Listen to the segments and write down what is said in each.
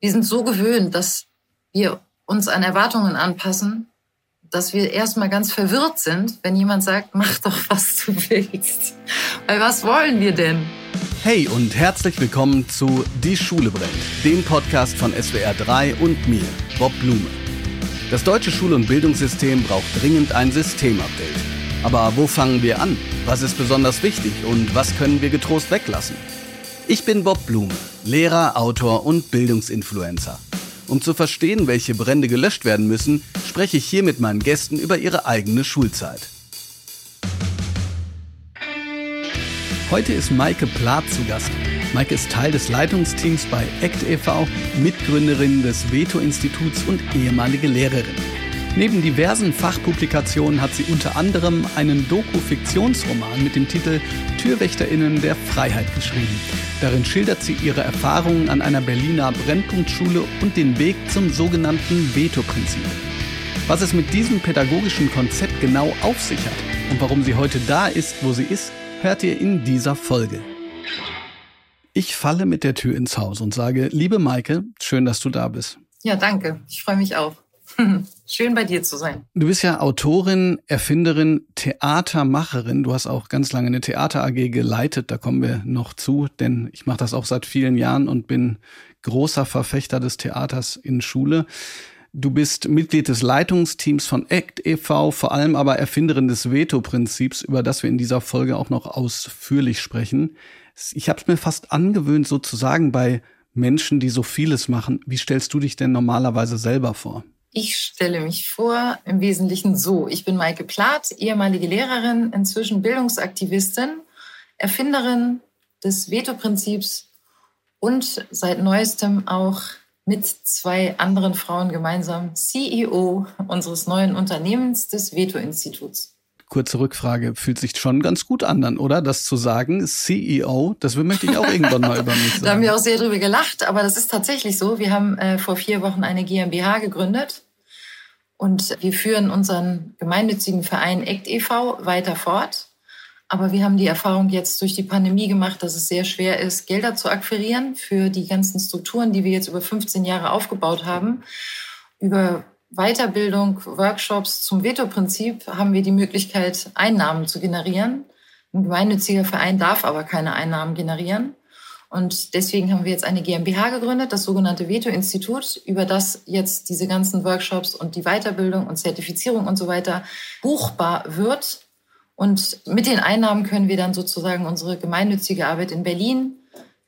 wir sind so gewöhnt, dass wir uns an Erwartungen anpassen, dass wir erstmal ganz verwirrt sind, wenn jemand sagt, mach doch, was du willst. Weil was wollen wir denn? Hey und herzlich willkommen zu Die Schule brennt, dem Podcast von SWR 3 und mir, Bob Blume. Das deutsche Schul- und Bildungssystem braucht dringend ein Systemupdate. Aber wo fangen wir an? Was ist besonders wichtig und was können wir getrost weglassen? Ich bin Bob Blume, Lehrer, Autor und Bildungsinfluencer. Um zu verstehen, welche Brände gelöscht werden müssen, spreche ich hier mit meinen Gästen über ihre eigene Schulzeit. Heute ist Maike Plath zu Gast. Maike ist Teil des Leitungsteams bei ACT e.V., Mitgründerin des Veto-Instituts und ehemalige Lehrerin. Neben diversen Fachpublikationen hat sie unter anderem einen Doku-Fiktionsroman mit dem Titel Türwächterinnen der Freiheit geschrieben. Darin schildert sie ihre Erfahrungen an einer Berliner Brennpunktschule und den Weg zum sogenannten Veto-Prinzip. Was es mit diesem pädagogischen Konzept genau auf sich hat und warum sie heute da ist, wo sie ist, hört ihr in dieser Folge. Ich falle mit der Tür ins Haus und sage, liebe Maike, schön, dass du da bist. Ja, danke. Ich freue mich auch. Schön bei dir zu sein. Du bist ja Autorin, Erfinderin, Theatermacherin. Du hast auch ganz lange eine Theater AG geleitet. Da kommen wir noch zu, denn ich mache das auch seit vielen Jahren und bin großer Verfechter des Theaters in Schule. Du bist Mitglied des Leitungsteams von ACT e.V., vor allem aber Erfinderin des Veto-Prinzips, über das wir in dieser Folge auch noch ausführlich sprechen. Ich habe es mir fast angewöhnt, sozusagen bei Menschen, die so vieles machen. Wie stellst du dich denn normalerweise selber vor? Ich stelle mich vor im Wesentlichen so. Ich bin Maike Plath, ehemalige Lehrerin, inzwischen Bildungsaktivistin, Erfinderin des Veto-Prinzips und seit neuestem auch mit zwei anderen Frauen gemeinsam CEO unseres neuen Unternehmens des Veto-Instituts kurze Rückfrage, fühlt sich schon ganz gut an dann, oder? Das zu sagen, CEO, das möchte ich auch irgendwann mal über mich sagen. da haben wir auch sehr drüber gelacht, aber das ist tatsächlich so. Wir haben äh, vor vier Wochen eine GmbH gegründet und wir führen unseren gemeinnützigen Verein ACT e.V. weiter fort. Aber wir haben die Erfahrung jetzt durch die Pandemie gemacht, dass es sehr schwer ist, Gelder zu akquirieren für die ganzen Strukturen, die wir jetzt über 15 Jahre aufgebaut haben. Über Weiterbildung, Workshops zum Veto-Prinzip haben wir die Möglichkeit, Einnahmen zu generieren. Ein gemeinnütziger Verein darf aber keine Einnahmen generieren. Und deswegen haben wir jetzt eine GmbH gegründet, das sogenannte Veto-Institut, über das jetzt diese ganzen Workshops und die Weiterbildung und Zertifizierung und so weiter buchbar wird. Und mit den Einnahmen können wir dann sozusagen unsere gemeinnützige Arbeit in Berlin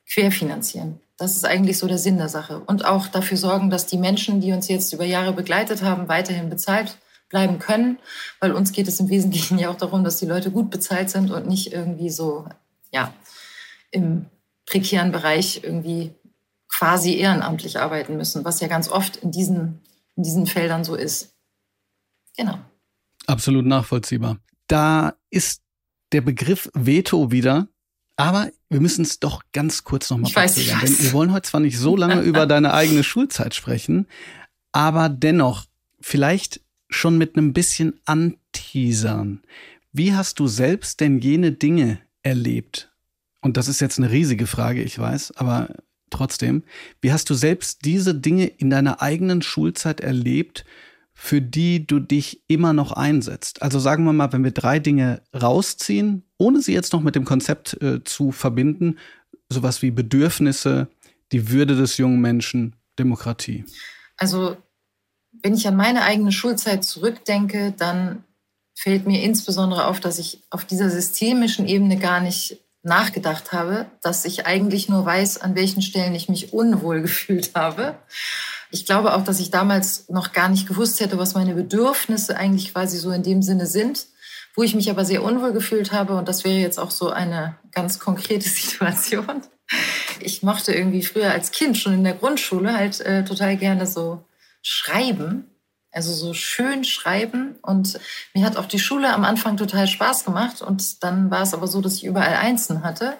querfinanzieren. Das ist eigentlich so der Sinn der Sache. Und auch dafür sorgen, dass die Menschen, die uns jetzt über Jahre begleitet haben, weiterhin bezahlt bleiben können. Weil uns geht es im Wesentlichen ja auch darum, dass die Leute gut bezahlt sind und nicht irgendwie so, ja, im prekären Bereich irgendwie quasi ehrenamtlich arbeiten müssen, was ja ganz oft in diesen, in diesen Feldern so ist. Genau. Absolut nachvollziehbar. Da ist der Begriff Veto wieder aber wir müssen es doch ganz kurz nochmal verzögern. Denn wir wollen heute zwar nicht so lange über deine eigene Schulzeit sprechen, aber dennoch vielleicht schon mit einem bisschen anteasern. Wie hast du selbst denn jene Dinge erlebt? Und das ist jetzt eine riesige Frage, ich weiß, aber trotzdem. Wie hast du selbst diese Dinge in deiner eigenen Schulzeit erlebt, für die du dich immer noch einsetzt? Also sagen wir mal, wenn wir drei Dinge rausziehen, ohne sie jetzt noch mit dem Konzept äh, zu verbinden, sowas wie Bedürfnisse, die Würde des jungen Menschen, Demokratie. Also wenn ich an meine eigene Schulzeit zurückdenke, dann fällt mir insbesondere auf, dass ich auf dieser systemischen Ebene gar nicht nachgedacht habe, dass ich eigentlich nur weiß, an welchen Stellen ich mich unwohl gefühlt habe ich glaube auch, dass ich damals noch gar nicht gewusst hätte, was meine Bedürfnisse eigentlich quasi so in dem Sinne sind, wo ich mich aber sehr unwohl gefühlt habe. Und das wäre jetzt auch so eine ganz konkrete Situation. Ich mochte irgendwie früher als Kind schon in der Grundschule halt äh, total gerne so schreiben. Also so schön schreiben. Und mir hat auch die Schule am Anfang total Spaß gemacht. Und dann war es aber so, dass ich überall Einsen hatte.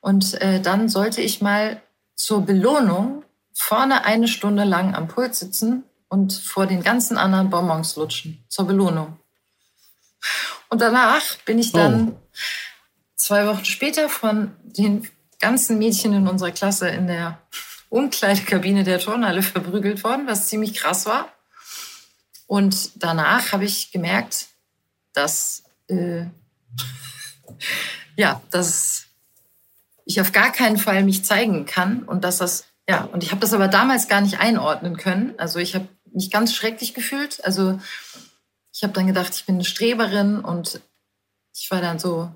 Und äh, dann sollte ich mal zur Belohnung vorne eine Stunde lang am Pult sitzen und vor den ganzen anderen Bonbons lutschen zur Belohnung. Und danach bin ich dann oh. zwei Wochen später von den ganzen Mädchen in unserer Klasse in der Umkleidekabine der Turnhalle verprügelt worden, was ziemlich krass war. Und danach habe ich gemerkt, dass äh, ja, dass ich auf gar keinen Fall mich zeigen kann und dass das ja und ich habe das aber damals gar nicht einordnen können. Also ich habe mich ganz schrecklich gefühlt. Also ich habe dann gedacht, ich bin eine Streberin und ich war dann so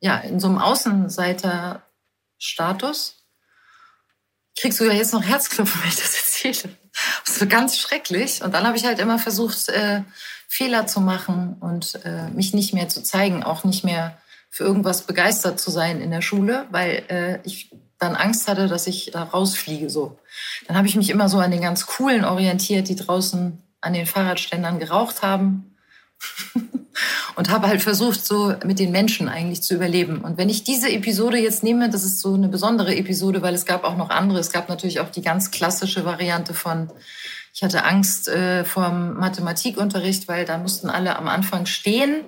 ja in so einem Außenseiter-Status. Kriegst du ja jetzt noch Herzklopfen, wenn ich das erzähle. Das war ganz schrecklich. Und dann habe ich halt immer versucht, äh, Fehler zu machen und äh, mich nicht mehr zu zeigen, auch nicht mehr für irgendwas begeistert zu sein in der Schule, weil äh, ich dann Angst hatte, dass ich da rausfliege. So, dann habe ich mich immer so an den ganz coolen orientiert, die draußen an den Fahrradständern geraucht haben und habe halt versucht, so mit den Menschen eigentlich zu überleben. Und wenn ich diese Episode jetzt nehme, das ist so eine besondere Episode, weil es gab auch noch andere. Es gab natürlich auch die ganz klassische Variante von ich hatte Angst äh, vor dem Mathematikunterricht, weil da mussten alle am Anfang stehen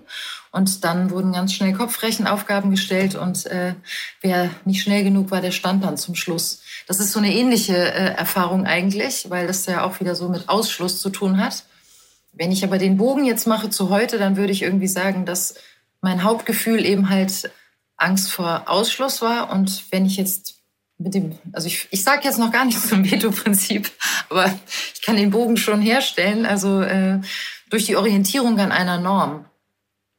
und dann wurden ganz schnell Kopfrechenaufgaben gestellt und äh, wer nicht schnell genug war, der stand dann zum Schluss. Das ist so eine ähnliche äh, Erfahrung eigentlich, weil das ja auch wieder so mit Ausschluss zu tun hat. Wenn ich aber den Bogen jetzt mache zu heute, dann würde ich irgendwie sagen, dass mein Hauptgefühl eben halt Angst vor Ausschluss war. Und wenn ich jetzt mit dem, also ich, ich sage jetzt noch gar nichts zum Veto-Prinzip, aber ich kann den Bogen schon herstellen. Also äh, durch die Orientierung an einer Norm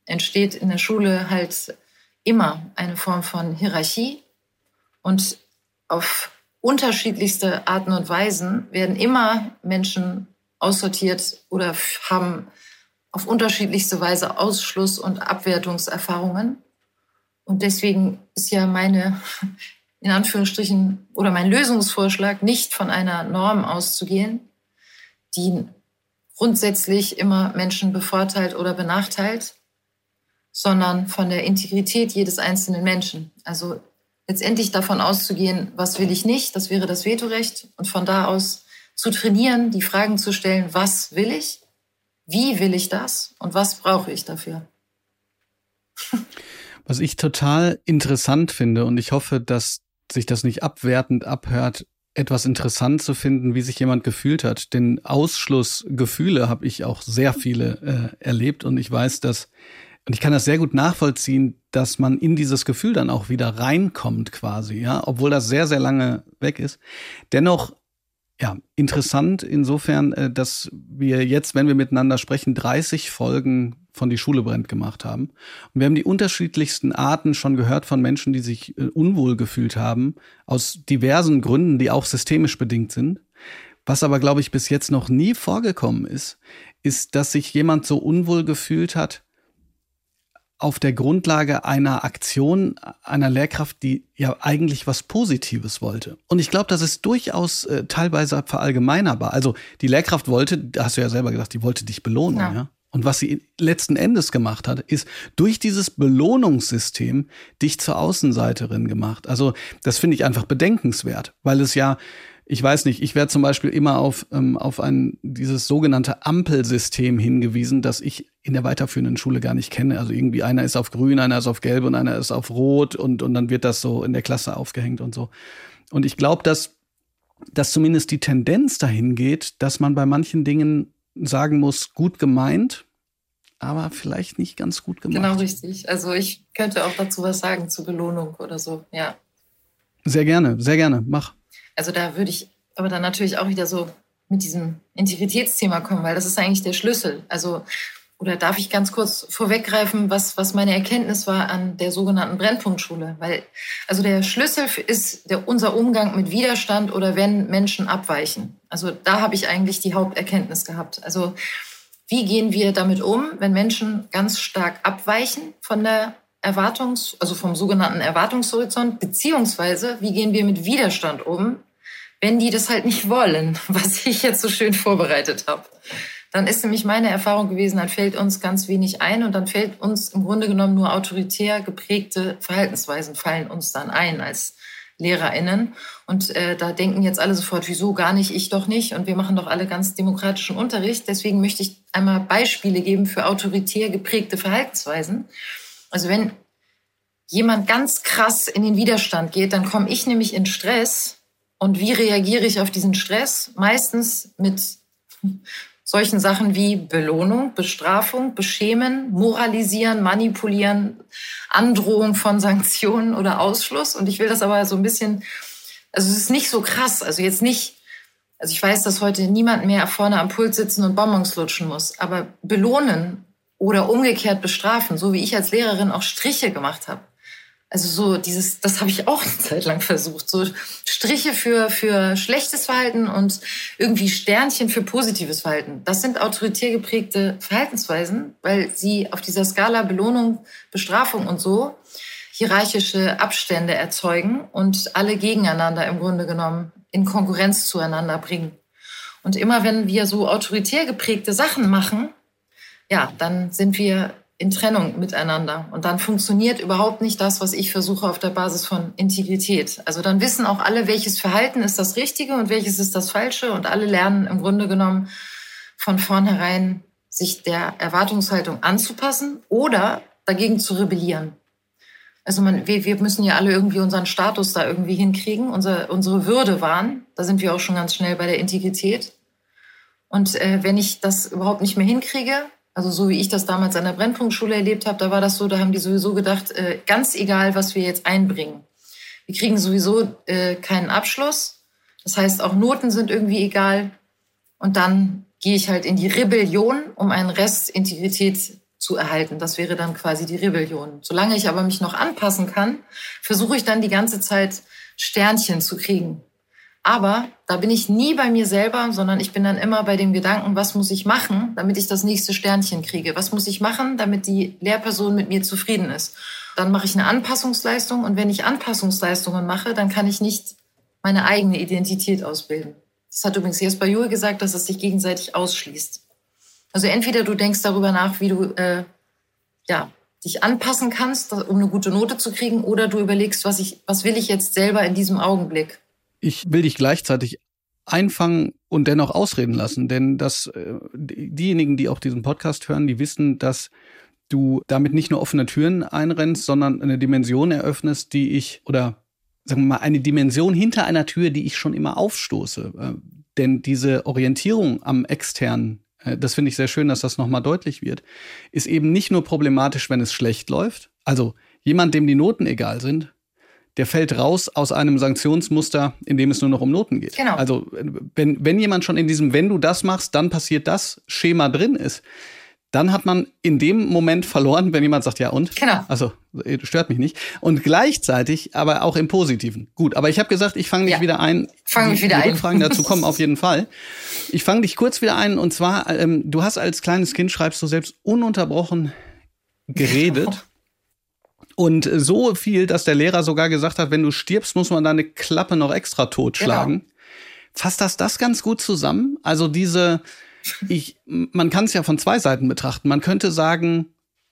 entsteht in der Schule halt immer eine Form von Hierarchie und auf unterschiedlichste Arten und Weisen werden immer Menschen aussortiert oder haben auf unterschiedlichste Weise Ausschluss- und Abwertungserfahrungen. Und deswegen ist ja meine in Anführungsstrichen oder mein Lösungsvorschlag nicht von einer Norm auszugehen, die grundsätzlich immer Menschen bevorteilt oder benachteilt, sondern von der Integrität jedes einzelnen Menschen. Also letztendlich davon auszugehen, was will ich nicht, das wäre das Vetorecht, und von da aus zu trainieren, die Fragen zu stellen, was will ich, wie will ich das und was brauche ich dafür. Was ich total interessant finde und ich hoffe, dass sich das nicht abwertend abhört, etwas interessant zu finden, wie sich jemand gefühlt hat. Denn Ausschlussgefühle habe ich auch sehr viele äh, erlebt und ich weiß, dass, und ich kann das sehr gut nachvollziehen, dass man in dieses Gefühl dann auch wieder reinkommt quasi, ja, obwohl das sehr, sehr lange weg ist. Dennoch ja, interessant insofern, äh, dass wir jetzt, wenn wir miteinander sprechen, 30 Folgen von Die Schule brennt gemacht haben. Und wir haben die unterschiedlichsten Arten schon gehört von Menschen, die sich äh, unwohl gefühlt haben, aus diversen Gründen, die auch systemisch bedingt sind. Was aber, glaube ich, bis jetzt noch nie vorgekommen ist, ist, dass sich jemand so unwohl gefühlt hat, auf der Grundlage einer Aktion einer Lehrkraft, die ja eigentlich was Positives wollte. Und ich glaube, das ist durchaus äh, teilweise verallgemeinerbar. Also die Lehrkraft wollte, da hast du ja selber gesagt, die wollte dich belohnen, ja. ja? Und was sie letzten Endes gemacht hat, ist durch dieses Belohnungssystem dich zur Außenseiterin gemacht. Also das finde ich einfach bedenkenswert, weil es ja ich weiß nicht, ich werde zum Beispiel immer auf, ähm, auf ein, dieses sogenannte Ampelsystem hingewiesen, das ich in der weiterführenden Schule gar nicht kenne. Also irgendwie einer ist auf grün, einer ist auf gelb und einer ist auf rot und, und dann wird das so in der Klasse aufgehängt und so. Und ich glaube, dass, dass zumindest die Tendenz dahin geht, dass man bei manchen Dingen sagen muss, gut gemeint, aber vielleicht nicht ganz gut gemacht. Genau richtig. Also ich könnte auch dazu was sagen zur Belohnung oder so, ja. Sehr gerne, sehr gerne, mach. Also da würde ich aber dann natürlich auch wieder so mit diesem Integritätsthema kommen, weil das ist eigentlich der Schlüssel. Also, oder darf ich ganz kurz vorweggreifen, was, was meine Erkenntnis war an der sogenannten Brennpunktschule? Weil, also der Schlüssel ist der, unser Umgang mit Widerstand oder wenn Menschen abweichen. Also da habe ich eigentlich die Haupterkenntnis gehabt. Also, wie gehen wir damit um, wenn Menschen ganz stark abweichen von der Erwartungs-, also vom sogenannten Erwartungshorizont, beziehungsweise wie gehen wir mit Widerstand um, wenn die das halt nicht wollen, was ich jetzt so schön vorbereitet habe. Dann ist nämlich meine Erfahrung gewesen, dann fällt uns ganz wenig ein und dann fällt uns im Grunde genommen nur autoritär geprägte Verhaltensweisen fallen uns dann ein als LehrerInnen. Und äh, da denken jetzt alle sofort, wieso gar nicht, ich doch nicht. Und wir machen doch alle ganz demokratischen Unterricht. Deswegen möchte ich einmal Beispiele geben für autoritär geprägte Verhaltensweisen. Also wenn jemand ganz krass in den Widerstand geht, dann komme ich nämlich in Stress Und wie reagiere ich auf diesen Stress? Meistens mit solchen Sachen wie Belohnung, Bestrafung, Beschämen, Moralisieren, Manipulieren, Androhung von Sanktionen oder Ausschluss. Und ich will das aber so ein bisschen, also es ist nicht so krass, also jetzt nicht, also ich weiß, dass heute niemand mehr vorne am Pult sitzen und Bonbons lutschen muss, aber belohnen oder umgekehrt bestrafen, so wie ich als Lehrerin auch Striche gemacht habe. Also so dieses, das habe ich auch eine Zeit lang versucht. So Striche für, für schlechtes Verhalten und irgendwie Sternchen für positives Verhalten. Das sind autoritär geprägte Verhaltensweisen, weil sie auf dieser Skala Belohnung, Bestrafung und so hierarchische Abstände erzeugen und alle gegeneinander im Grunde genommen in Konkurrenz zueinander bringen. Und immer wenn wir so autoritär geprägte Sachen machen, ja, dann sind wir in Trennung miteinander. Und dann funktioniert überhaupt nicht das, was ich versuche auf der Basis von Integrität. Also dann wissen auch alle, welches Verhalten ist das Richtige und welches ist das Falsche. Und alle lernen im Grunde genommen von vornherein, sich der Erwartungshaltung anzupassen oder dagegen zu rebellieren. Also man, wir, wir müssen ja alle irgendwie unseren Status da irgendwie hinkriegen, unser, unsere Würde wahren. Da sind wir auch schon ganz schnell bei der Integrität. Und äh, wenn ich das überhaupt nicht mehr hinkriege, also so wie ich das damals an der Brennpunktschule erlebt habe, da war das so, da haben die sowieso gedacht, äh, ganz egal, was wir jetzt einbringen. Wir kriegen sowieso äh, keinen Abschluss. Das heißt, auch Noten sind irgendwie egal. Und dann gehe ich halt in die Rebellion, um einen Rest Integrität zu erhalten. Das wäre dann quasi die Rebellion. Solange ich aber mich noch anpassen kann, versuche ich dann die ganze Zeit Sternchen zu kriegen. Aber da bin ich nie bei mir selber, sondern ich bin dann immer bei dem Gedanken, was muss ich machen, damit ich das nächste Sternchen kriege? Was muss ich machen, damit die Lehrperson mit mir zufrieden ist? Dann mache ich eine Anpassungsleistung und wenn ich Anpassungsleistungen mache, dann kann ich nicht meine eigene Identität ausbilden. Das hat übrigens Jesper Juhl gesagt, dass es sich gegenseitig ausschließt. Also entweder du denkst darüber nach, wie du äh, ja, dich anpassen kannst, um eine gute Note zu kriegen, oder du überlegst, was ich, was will ich jetzt selber in diesem Augenblick? Ich will dich gleichzeitig einfangen und dennoch ausreden lassen, denn das, äh, diejenigen, die auch diesen Podcast hören, die wissen, dass du damit nicht nur offene Türen einrennst, sondern eine Dimension eröffnest, die ich, oder sagen wir mal, eine Dimension hinter einer Tür, die ich schon immer aufstoße. Äh, denn diese Orientierung am externen, äh, das finde ich sehr schön, dass das nochmal deutlich wird, ist eben nicht nur problematisch, wenn es schlecht läuft. Also jemand, dem die Noten egal sind, der fällt raus aus einem Sanktionsmuster, in dem es nur noch um Noten geht. Genau. Also wenn, wenn jemand schon in diesem, wenn du das machst, dann passiert das Schema drin ist, dann hat man in dem Moment verloren, wenn jemand sagt, ja und? Genau. Also äh, stört mich nicht. Und gleichzeitig aber auch im Positiven. Gut, aber ich habe gesagt, ich fange dich ja. wieder ein. Fang mich wieder die ein. Rückfragen dazu kommen auf jeden Fall. Ich fange dich kurz wieder ein und zwar, ähm, du hast als kleines Kind, schreibst du selbst ununterbrochen geredet. Und so viel, dass der Lehrer sogar gesagt hat, wenn du stirbst, muss man deine Klappe noch extra totschlagen. Genau. Fasst das das ganz gut zusammen? Also diese, ich, man kann es ja von zwei Seiten betrachten. Man könnte sagen,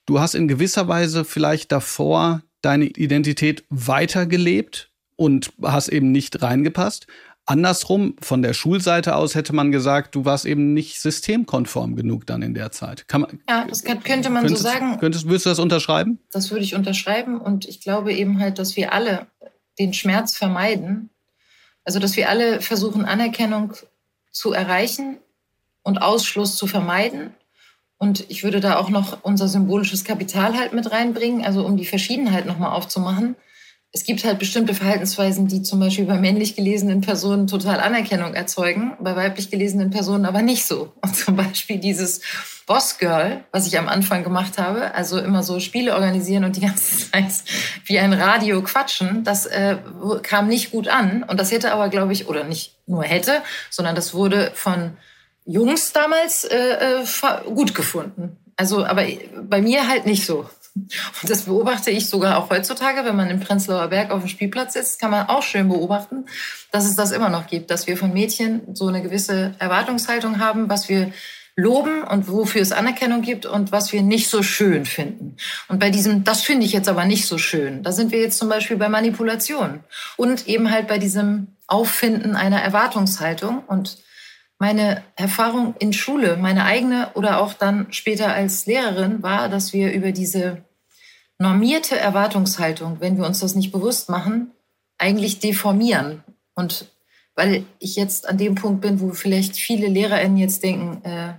du hast in gewisser Weise vielleicht davor deine Identität weitergelebt und hast eben nicht reingepasst. Andersrum, von der Schulseite aus hätte man gesagt, du warst eben nicht systemkonform genug dann in der Zeit. Kann man, ja, das könnte man könntest, so sagen. Könntest, würdest du das unterschreiben? Das würde ich unterschreiben und ich glaube eben halt, dass wir alle den Schmerz vermeiden. Also, dass wir alle versuchen, Anerkennung zu erreichen und Ausschluss zu vermeiden. Und ich würde da auch noch unser symbolisches Kapital halt mit reinbringen, also um die Verschiedenheit nochmal aufzumachen es gibt halt bestimmte Verhaltensweisen, die zum Beispiel bei männlich gelesenen Personen total Anerkennung erzeugen, bei weiblich gelesenen Personen aber nicht so. Und zum Beispiel dieses Boss Girl, was ich am Anfang gemacht habe, also immer so Spiele organisieren und die ganze Zeit wie ein Radio quatschen, das äh, kam nicht gut an. Und das hätte aber, glaube ich, oder nicht nur hätte, sondern das wurde von Jungs damals äh, äh gut gefunden. Also, aber bei mir halt nicht so. Und das beobachte ich sogar auch heutzutage, wenn man im Prenzlauer Berg auf dem Spielplatz sitzt, kann man auch schön beobachten, dass es das immer noch gibt, dass wir von Mädchen so eine gewisse Erwartungshaltung haben, was wir loben und wofür es Anerkennung gibt und was wir nicht so schön finden. Und bei diesem, das finde ich jetzt aber nicht so schön, da sind wir jetzt zum Beispiel bei Manipulation und eben halt bei diesem Auffinden einer Erwartungshaltung und meine Erfahrung in Schule, meine eigene oder auch dann später als Lehrerin war, dass wir über diese normierte Erwartungshaltung, wenn wir uns das nicht bewusst machen, eigentlich deformieren. Und weil ich jetzt an dem Punkt bin, wo vielleicht viele LehrerInnen jetzt denken, äh,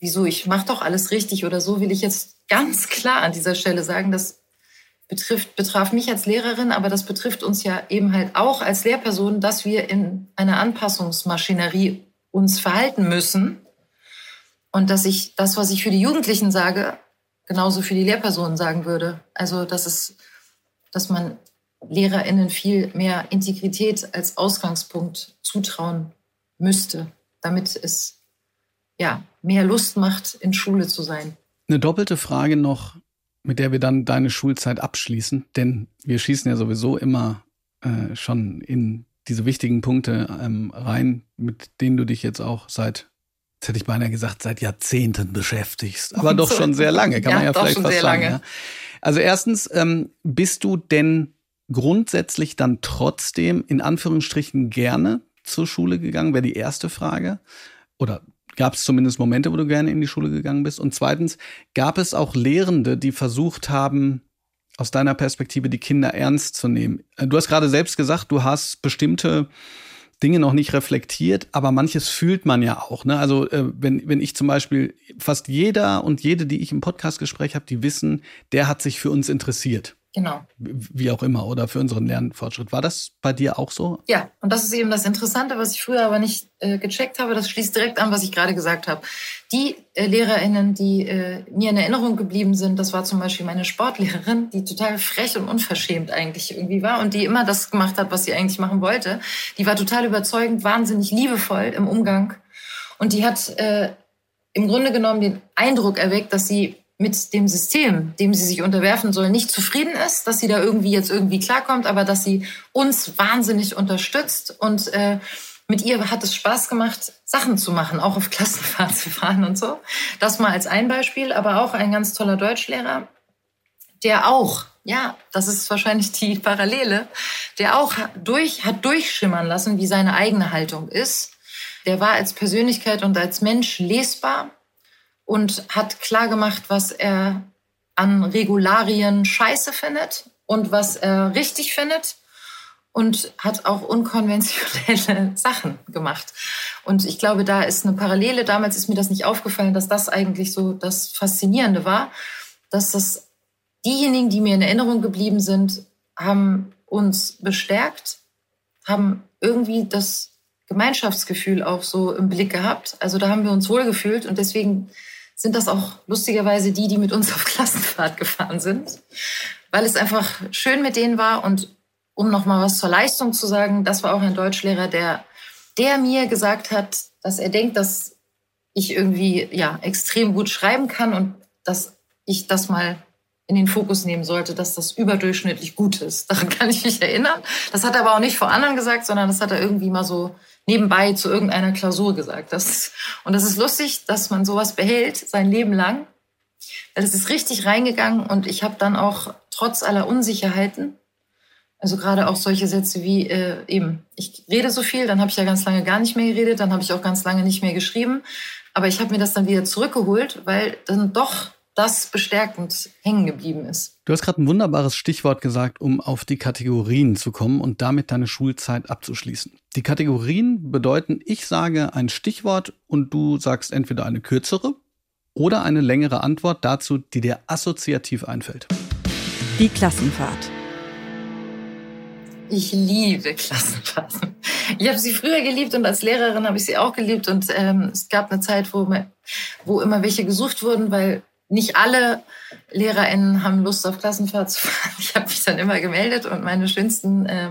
wieso, ich mache doch alles richtig oder so, will ich jetzt ganz klar an dieser Stelle sagen, das betrifft, betraf mich als Lehrerin, aber das betrifft uns ja eben halt auch als Lehrperson, dass wir in einer Anpassungsmaschinerie uns verhalten müssen und dass ich das, was ich für die Jugendlichen sage, genauso für die Lehrpersonen sagen würde. Also, dass es, dass man LehrerInnen viel mehr Integrität als Ausgangspunkt zutrauen müsste, damit es ja mehr Lust macht, in Schule zu sein. Eine doppelte Frage noch, mit der wir dann deine Schulzeit abschließen, denn wir schießen ja sowieso immer äh, schon in diese wichtigen Punkte ähm, rein, mit denen du dich jetzt auch seit, jetzt hätte ich beinahe gesagt, seit Jahrzehnten beschäftigst, aber doch schon sehr lange, kann ja, man ja vielleicht fast sagen. Ja? Also erstens, ähm, bist du denn grundsätzlich dann trotzdem in Anführungsstrichen gerne zur Schule gegangen, wäre die erste Frage. Oder gab es zumindest Momente, wo du gerne in die Schule gegangen bist? Und zweitens, gab es auch Lehrende, die versucht haben, aus deiner Perspektive die Kinder ernst zu nehmen? Äh, du hast gerade selbst gesagt, du hast bestimmte Dinge noch nicht reflektiert, aber manches fühlt man ja auch. Ne? Also äh, wenn, wenn ich zum Beispiel, fast jeder und jede, die ich im Podcastgespräch habe, die wissen, der hat sich für uns interessiert. Genau. Wie auch immer, oder für unseren Lernfortschritt. War das bei dir auch so? Ja, und das ist eben das Interessante, was ich früher aber nicht äh, gecheckt habe. Das schließt direkt an, was ich gerade gesagt habe. Die äh, LehrerInnen, die äh, mir in Erinnerung geblieben sind, das war zum Beispiel meine Sportlehrerin, die total frech und unverschämt eigentlich irgendwie war und die immer das gemacht hat, was sie eigentlich machen wollte. Die war total überzeugend, wahnsinnig liebevoll im Umgang. Und die hat äh, im Grunde genommen den Eindruck erweckt, dass sie mit dem System, dem sie sich unterwerfen soll, nicht zufrieden ist, dass sie da irgendwie jetzt irgendwie klarkommt, aber dass sie uns wahnsinnig unterstützt und äh, mit ihr hat es Spaß gemacht, Sachen zu machen, auch auf Klassenfahrt zu fahren und so. Das mal als ein Beispiel, aber auch ein ganz toller Deutschlehrer, der auch, ja, das ist wahrscheinlich die Parallele, der auch durch, hat durchschimmern lassen, wie seine eigene Haltung ist. Der war als Persönlichkeit und als Mensch lesbar und hat klar gemacht, was er an Regularien scheiße findet und was er richtig findet und hat auch unkonventionelle Sachen gemacht. Und ich glaube, da ist eine Parallele. Damals ist mir das nicht aufgefallen, dass das eigentlich so das Faszinierende war, dass das diejenigen, die mir in Erinnerung geblieben sind, haben uns bestärkt, haben irgendwie das Gemeinschaftsgefühl auch so im Blick gehabt. Also da haben wir uns wohlgefühlt und deswegen sind das auch lustigerweise die, die mit uns auf Klassenfahrt gefahren sind, weil es einfach schön mit denen war. Und um noch mal was zur Leistung zu sagen, das war auch ein Deutschlehrer, der, der mir gesagt hat, dass er denkt, dass ich irgendwie ja extrem gut schreiben kann und dass ich das mal in den Fokus nehmen sollte, dass das überdurchschnittlich gut ist. Daran kann ich mich erinnern. Das hat er aber auch nicht vor anderen gesagt, sondern das hat er irgendwie mal so nebenbei zu irgendeiner Klausur gesagt. Das, und das ist lustig, dass man sowas behält sein Leben lang. Es ist richtig reingegangen und ich habe dann auch trotz aller Unsicherheiten, also gerade auch solche Sätze wie äh, eben, ich rede so viel, dann habe ich ja ganz lange gar nicht mehr geredet, dann habe ich auch ganz lange nicht mehr geschrieben. Aber ich habe mir das dann wieder zurückgeholt, weil dann doch das bestärkend hängen geblieben ist. Du hast gerade ein wunderbares Stichwort gesagt, um auf die Kategorien zu kommen und damit deine Schulzeit abzuschließen. Die Kategorien bedeuten, ich sage ein Stichwort und du sagst entweder eine kürzere oder eine längere Antwort dazu, die dir assoziativ einfällt. Die Klassenfahrt. Ich liebe Klassenfahrten. Ich habe sie früher geliebt und als Lehrerin habe ich sie auch geliebt. Und ähm, es gab eine Zeit, wo, wo immer welche gesucht wurden, weil nicht alle LehrerInnen haben Lust auf Klassenfahrt zu fahren. Ich habe mich dann immer gemeldet und meine schönsten äh,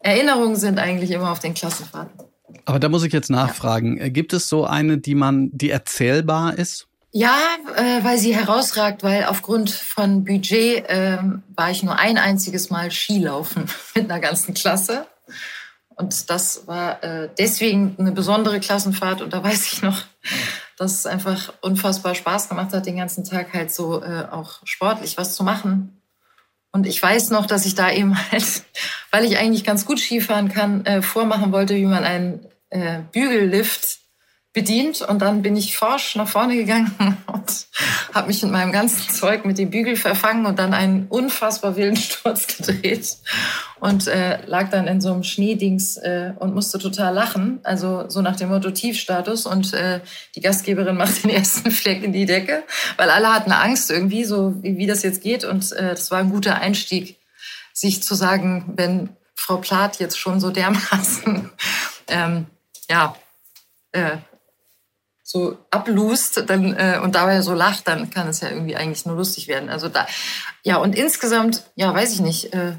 Erinnerungen sind eigentlich immer auf den Klassenfahrten. Aber da muss ich jetzt nachfragen. Ja. Gibt es so eine, die man, die erzählbar ist? Ja, äh, weil sie herausragt, weil aufgrund von Budget äh, war ich nur ein einziges Mal Skilaufen mit einer ganzen Klasse. Und das war äh, deswegen eine besondere Klassenfahrt. Und da weiß ich noch, dass es einfach unfassbar Spaß gemacht hat, den ganzen Tag halt so äh, auch sportlich was zu machen. Und ich weiß noch, dass ich da eben halt, weil ich eigentlich ganz gut Skifahren kann, äh, vormachen wollte, wie man einen äh, Bügellift bedient und dann bin ich forsch nach vorne gegangen und habe mich mit meinem ganzen Zeug mit dem Bügel verfangen und dann einen unfassbar wilden Sturz gedreht und äh, lag dann in so einem Schneedings äh, und musste total lachen. Also so nach dem Motto Tiefstatus und äh, die Gastgeberin macht den ersten Fleck in die Decke, weil alle hatten Angst irgendwie, so wie, wie das jetzt geht und äh, das war ein guter Einstieg, sich zu sagen, wenn Frau Plath jetzt schon so dermaßen ähm, ja, äh, so ablust dann, äh, und dabei so lacht, dann kann es ja irgendwie eigentlich nur lustig werden. Also da, ja, und insgesamt, ja, weiß ich nicht, äh,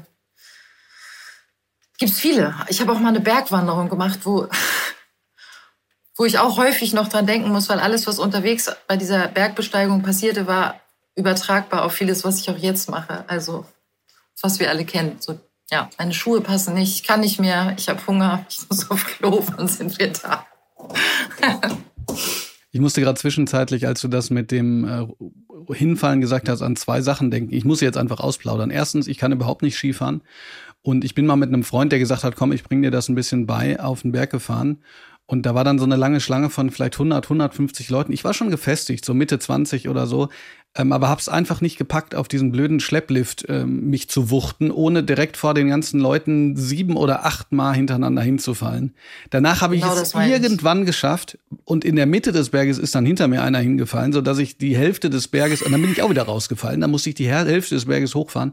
gibt's viele. Ich habe auch mal eine Bergwanderung gemacht, wo, wo ich auch häufig noch dran denken muss, weil alles, was unterwegs bei dieser Bergbesteigung passierte, war übertragbar auf vieles, was ich auch jetzt mache. Also, was wir alle kennen. So, ja, meine Schuhe passen nicht, ich kann nicht mehr, ich habe Hunger, ich muss auf Klo, wann sind wir da? Ich musste gerade zwischenzeitlich, als du das mit dem äh, Hinfallen gesagt hast, an zwei Sachen denken. Ich muss jetzt einfach ausplaudern. Erstens, ich kann überhaupt nicht Skifahren. Und ich bin mal mit einem Freund, der gesagt hat, komm, ich bring dir das ein bisschen bei, auf den Berg gefahren. Und da war dann so eine lange Schlange von vielleicht 100, 150 Leuten. Ich war schon gefestigt, so Mitte 20 oder so, ähm, aber hab's einfach nicht gepackt, auf diesen blöden Schlepplift ähm, mich zu wuchten, ohne direkt vor den ganzen Leuten sieben oder acht Mal hintereinander hinzufallen. Danach habe ich genau, es irgendwann ich. geschafft und in der Mitte des Berges ist dann hinter mir einer hingefallen, so dass ich die Hälfte des Berges und dann bin ich auch wieder rausgefallen. Dann musste ich die Hälfte des Berges hochfahren.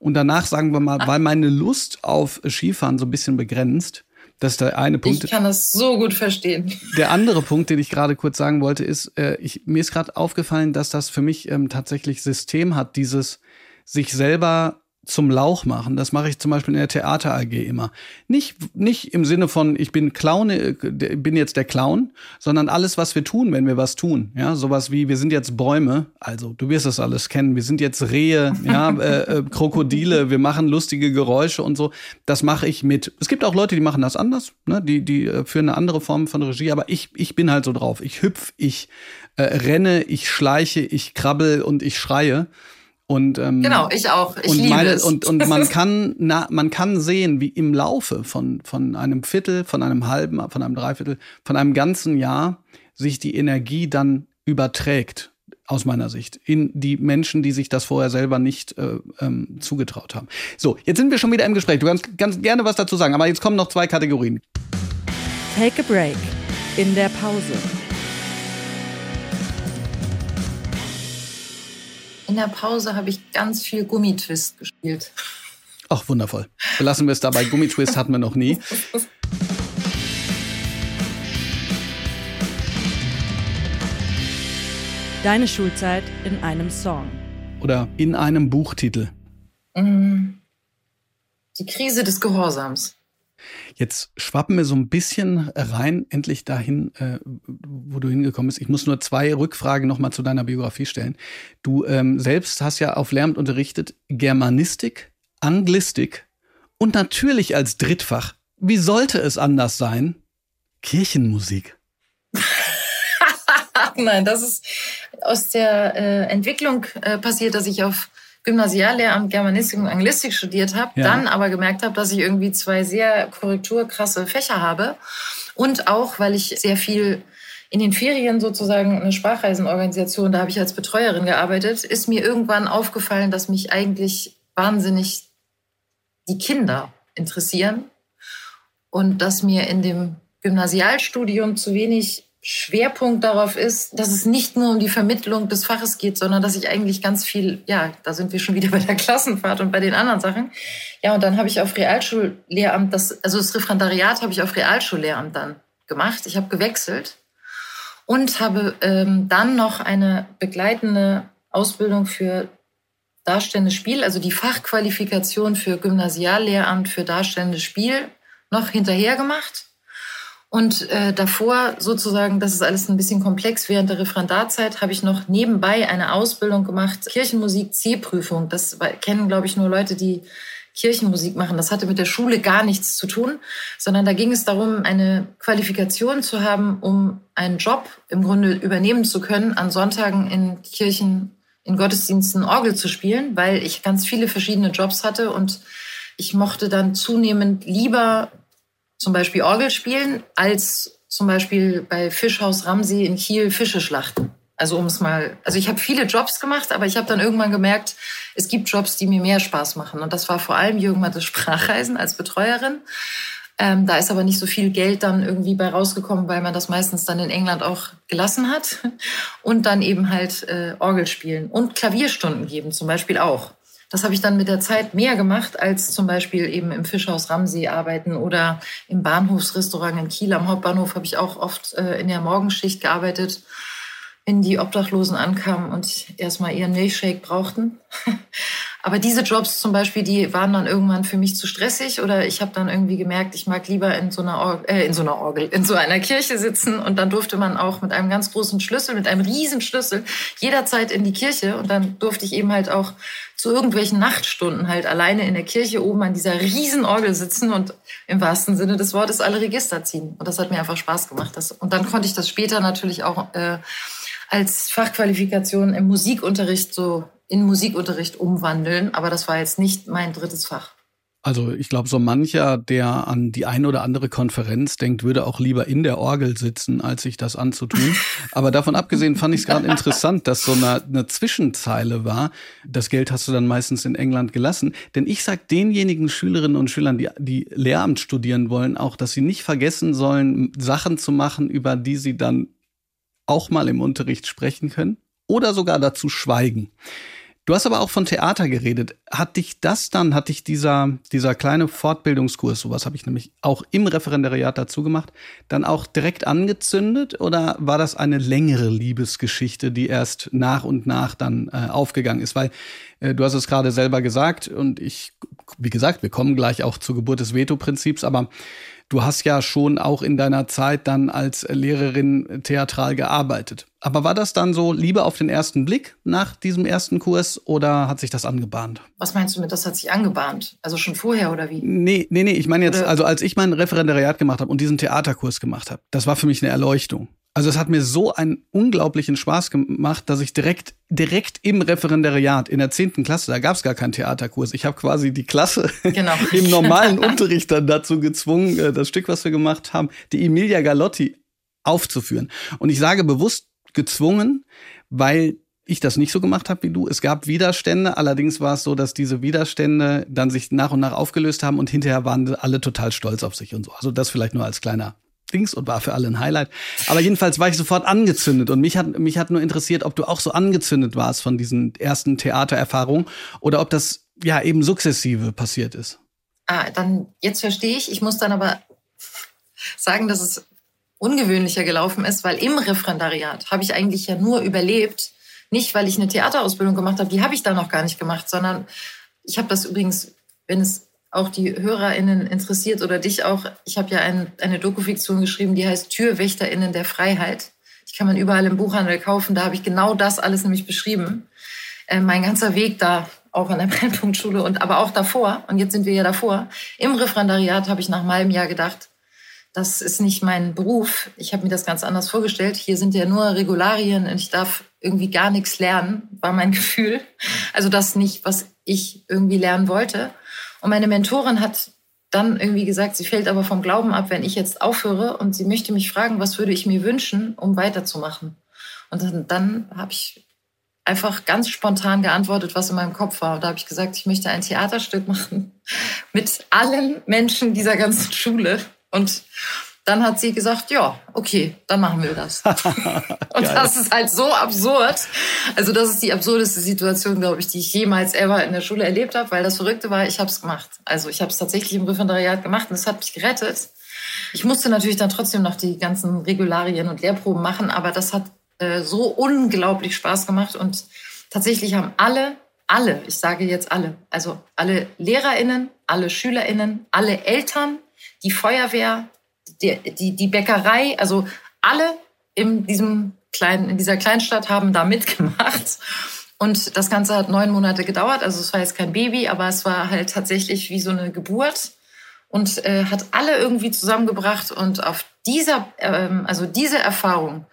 Und danach, sagen wir mal, war meine Lust auf Skifahren so ein bisschen begrenzt. Das ist der eine Punkt. Ich kann das so gut verstehen. Der andere Punkt, den ich gerade kurz sagen wollte, ist, äh, ich, mir ist gerade aufgefallen, dass das für mich ähm, tatsächlich System hat, dieses sich selber zum Lauch machen. Das mache ich zum Beispiel in der Theater AG immer. Nicht, nicht im Sinne von, ich bin Clown, äh, bin jetzt der Clown, sondern alles, was wir tun, wenn wir was tun. Ja, sowas wie, wir sind jetzt Bäume, also du wirst das alles kennen, wir sind jetzt Rehe, ja, äh, äh, Krokodile, wir machen lustige Geräusche und so. Das mache ich mit. Es gibt auch Leute, die machen das anders, ne? die, die äh, führen eine andere Form von Regie, aber ich, ich bin halt so drauf. Ich hüpf, ich äh, renne, ich schleiche, ich krabbel und ich schreie. Und, ähm, genau, ich auch. Ich und liebe meine, es. Und, und man kann, na, man kann sehen, wie im Laufe von, von einem Viertel, von einem halben, von einem Dreiviertel, von einem ganzen Jahr sich die Energie dann überträgt, aus meiner Sicht, in die Menschen, die sich das vorher selber nicht äh, ähm, zugetraut haben. So, jetzt sind wir schon wieder im Gespräch. Du kannst ganz gerne was dazu sagen, aber jetzt kommen noch zwei Kategorien. Take a break. In der Pause. In der Pause habe ich ganz viel Gummitwist gespielt. Ach, wundervoll. Belassen wir es dabei. Gummitwist hatten wir noch nie. Deine Schulzeit in einem Song. Oder in einem Buchtitel. Mm. Die Krise des Gehorsams. Jetzt schwappen wir so ein bisschen rein, endlich dahin, äh, wo du hingekommen bist. Ich muss nur zwei Rückfragen nochmal zu deiner Biografie stellen. Du ähm, selbst hast ja auf Lehramt unterrichtet Germanistik, Anglistik und natürlich als Drittfach, wie sollte es anders sein, Kirchenmusik. Nein, das ist aus der äh, Entwicklung äh, passiert, dass ich auf Gymnasiallehramt Germanistik und Anglistik studiert habe, ja. dann aber gemerkt habe, dass ich irgendwie zwei sehr korrekturkrasse Fächer habe und auch, weil ich sehr viel in den Ferien sozusagen eine Sprachreisenorganisation, da habe ich als Betreuerin gearbeitet, ist mir irgendwann aufgefallen, dass mich eigentlich wahnsinnig die Kinder interessieren und dass mir in dem Gymnasialstudium zu wenig Schwerpunkt darauf ist, dass es nicht nur um die Vermittlung des Faches geht, sondern dass ich eigentlich ganz viel, ja, da sind wir schon wieder bei der Klassenfahrt und bei den anderen Sachen. Ja, und dann habe ich auf Realschullehramt, das, also das Referendariat habe ich auf Realschullehramt dann gemacht. Ich habe gewechselt und habe ähm, dann noch eine begleitende Ausbildung für darstellendes Spiel, also die Fachqualifikation für Gymnasiallehramt für darstellendes Spiel noch hinterher gemacht und äh, davor sozusagen, das ist alles ein bisschen komplex, während der Referendarzeit habe ich noch nebenbei eine Ausbildung gemacht, Kirchenmusik C-Prüfung. Das kennen, glaube ich, nur Leute, die Kirchenmusik machen. Das hatte mit der Schule gar nichts zu tun, sondern da ging es darum, eine Qualifikation zu haben, um einen Job im Grunde übernehmen zu können, an Sonntagen in Kirchen, in Gottesdiensten Orgel zu spielen, weil ich ganz viele verschiedene Jobs hatte und ich mochte dann zunehmend lieber zum Beispiel Orgel spielen als zum Beispiel bei Fischhaus Ramsey in Kiel Fische schlachten. Also um es mal, also ich habe viele Jobs gemacht, aber ich habe dann irgendwann gemerkt, es gibt Jobs, die mir mehr Spaß machen. Und das war vor allem Jürgen Mattes Sprachreisen als Betreuerin. Ähm, da ist aber nicht so viel Geld dann irgendwie bei rausgekommen, weil man das meistens dann in England auch gelassen hat. Und dann eben halt äh, Orgel spielen und Klavierstunden geben zum Beispiel auch. Das habe ich dann mit der Zeit mehr gemacht, als zum Beispiel eben im Fischhaus Ramsey arbeiten oder im Bahnhofsrestaurant in Kiel. Am Hauptbahnhof habe ich auch oft äh, in der Morgenschicht gearbeitet wenn die Obdachlosen ankamen und erstmal ihren Milchshake brauchten. Aber diese Jobs zum Beispiel, die waren dann irgendwann für mich zu stressig oder ich habe dann irgendwie gemerkt, ich mag lieber in so einer Orgel, äh, in so einer Orgel, in so einer Kirche sitzen und dann durfte man auch mit einem ganz großen Schlüssel, mit einem riesen Schlüssel jederzeit in die Kirche und dann durfte ich eben halt auch zu irgendwelchen Nachtstunden halt alleine in der Kirche oben an dieser riesen Orgel sitzen und im wahrsten Sinne des Wortes alle Register ziehen und das hat mir einfach Spaß gemacht. Das, und dann konnte ich das später natürlich auch äh, als Fachqualifikation im Musikunterricht so in Musikunterricht umwandeln, aber das war jetzt nicht mein drittes Fach. Also ich glaube, so mancher, der an die eine oder andere Konferenz denkt, würde auch lieber in der Orgel sitzen, als sich das anzutun. Aber davon abgesehen fand ich es gerade interessant, dass so eine, eine, Zwischenzeile war. Das Geld hast du dann meistens in England gelassen. Denn ich sag denjenigen Schülerinnen und Schülern, die, die Lehramt studieren wollen, auch, dass sie nicht vergessen sollen, Sachen zu machen, über die sie dann auch mal im Unterricht sprechen können oder sogar dazu schweigen. Du hast aber auch von Theater geredet. Hat dich das dann, hat dich dieser, dieser kleine Fortbildungskurs, sowas habe ich nämlich auch im Referendariat dazu gemacht, dann auch direkt angezündet oder war das eine längere Liebesgeschichte, die erst nach und nach dann äh, aufgegangen ist? Weil äh, du hast es gerade selber gesagt und ich, wie gesagt, wir kommen gleich auch zur Geburt des Veto-Prinzips, aber Du hast ja schon auch in deiner Zeit dann als Lehrerin theatral gearbeitet. Aber war das dann so Liebe auf den ersten Blick nach diesem ersten Kurs oder hat sich das angebahnt? Was meinst du mit, das hat sich angebahnt? Also schon vorher oder wie? Nee, nee, nee. Ich meine jetzt, also als ich mein Referendariat gemacht habe und diesen Theaterkurs gemacht habe, das war für mich eine Erleuchtung. Also es hat mir so einen unglaublichen Spaß gemacht, dass ich direkt direkt im Referendariat in der zehnten Klasse, da gab es gar keinen Theaterkurs. Ich habe quasi die Klasse genau. im normalen Unterricht dann dazu gezwungen, äh, das Stück, was wir gemacht haben, die Emilia Galotti aufzuführen. Und ich sage bewusst gezwungen, weil ich das nicht so gemacht habe wie du. Es gab Widerstände, allerdings war es so, dass diese Widerstände dann sich nach und nach aufgelöst haben und hinterher waren alle total stolz auf sich und so. Also das vielleicht nur als kleiner Dings und war für alle ein Highlight. Aber jedenfalls war ich sofort angezündet und mich hat, mich hat nur interessiert, ob du auch so angezündet warst von diesen ersten Theatererfahrungen oder ob das ja eben sukzessive passiert ist. Ah, dann jetzt verstehe ich. Ich muss dann aber sagen, dass es ungewöhnlicher gelaufen ist, weil im Referendariat habe ich eigentlich ja nur überlebt, nicht weil ich eine Theaterausbildung gemacht habe, die habe ich da noch gar nicht gemacht, sondern ich habe das übrigens, wenn es auch die HörerInnen interessiert oder dich auch. Ich habe ja ein, eine Dokufiktion geschrieben, die heißt TürwächterInnen der Freiheit. Die kann man überall im Buchhandel kaufen. Da habe ich genau das alles nämlich beschrieben. Äh, mein ganzer Weg da, auch an der Brennpunktschule und aber auch davor. Und jetzt sind wir ja davor. Im Referendariat habe ich nach einem Jahr gedacht, das ist nicht mein Beruf. Ich habe mir das ganz anders vorgestellt. Hier sind ja nur Regularien und ich darf irgendwie gar nichts lernen, war mein Gefühl. Also das nicht, was ich irgendwie lernen wollte. Und meine Mentorin hat dann irgendwie gesagt, sie fällt aber vom Glauben ab, wenn ich jetzt aufhöre und sie möchte mich fragen, was würde ich mir wünschen, um weiterzumachen. Und dann, dann habe ich einfach ganz spontan geantwortet, was in meinem Kopf war. Und da habe ich gesagt, ich möchte ein Theaterstück machen mit allen Menschen dieser ganzen Schule. Und dann hat sie gesagt, ja, okay, dann machen wir das. und das ist halt so absurd. Also das ist die absurdeste Situation, glaube ich, die ich jemals ever in der Schule erlebt habe, weil das Verrückte war, ich habe es gemacht. Also ich habe es tatsächlich im Referendariat gemacht und es hat mich gerettet. Ich musste natürlich dann trotzdem noch die ganzen Regularien und Lehrproben machen, aber das hat äh, so unglaublich Spaß gemacht und tatsächlich haben alle, alle, ich sage jetzt alle, also alle LehrerInnen, alle SchülerInnen, alle Eltern, die Feuerwehr, die, die, die Bäckerei, also alle in diesem kleinen, in dieser Kleinstadt haben da mitgemacht. Und das Ganze hat neun Monate gedauert. Also es war jetzt kein Baby, aber es war halt tatsächlich wie so eine Geburt und äh, hat alle irgendwie zusammengebracht. Und auf dieser, ähm, also diese Erfahrung,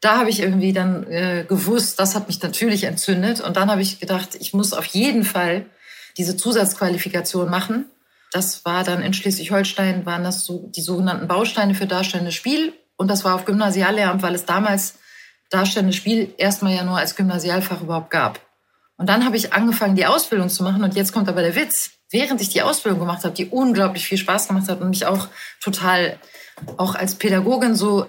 da habe ich irgendwie dann äh, gewusst, das hat mich natürlich entzündet. Und dann habe ich gedacht, ich muss auf jeden Fall diese Zusatzqualifikation machen. Das war dann in Schleswig-Holstein, waren das so die sogenannten Bausteine für darstellendes Spiel. Und das war auf Gymnasiallehramt, weil es damals darstellendes Spiel erstmal ja nur als Gymnasialfach überhaupt gab. Und dann habe ich angefangen, die Ausbildung zu machen. Und jetzt kommt aber der Witz. Während ich die Ausbildung gemacht habe, die unglaublich viel Spaß gemacht hat und mich auch total, auch als Pädagogin so,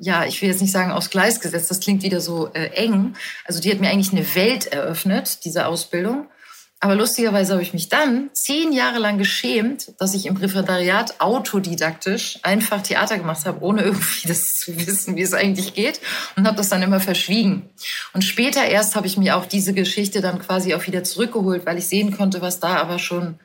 ja, ich will jetzt nicht sagen aufs Gleis gesetzt, das klingt wieder so äh, eng. Also die hat mir eigentlich eine Welt eröffnet, diese Ausbildung. Aber lustigerweise habe ich mich dann zehn Jahre lang geschämt, dass ich im Referendariat autodidaktisch einfach Theater gemacht habe, ohne irgendwie das zu wissen, wie es eigentlich geht und habe das dann immer verschwiegen. Und später erst habe ich mir auch diese Geschichte dann quasi auch wieder zurückgeholt, weil ich sehen konnte, was da aber schon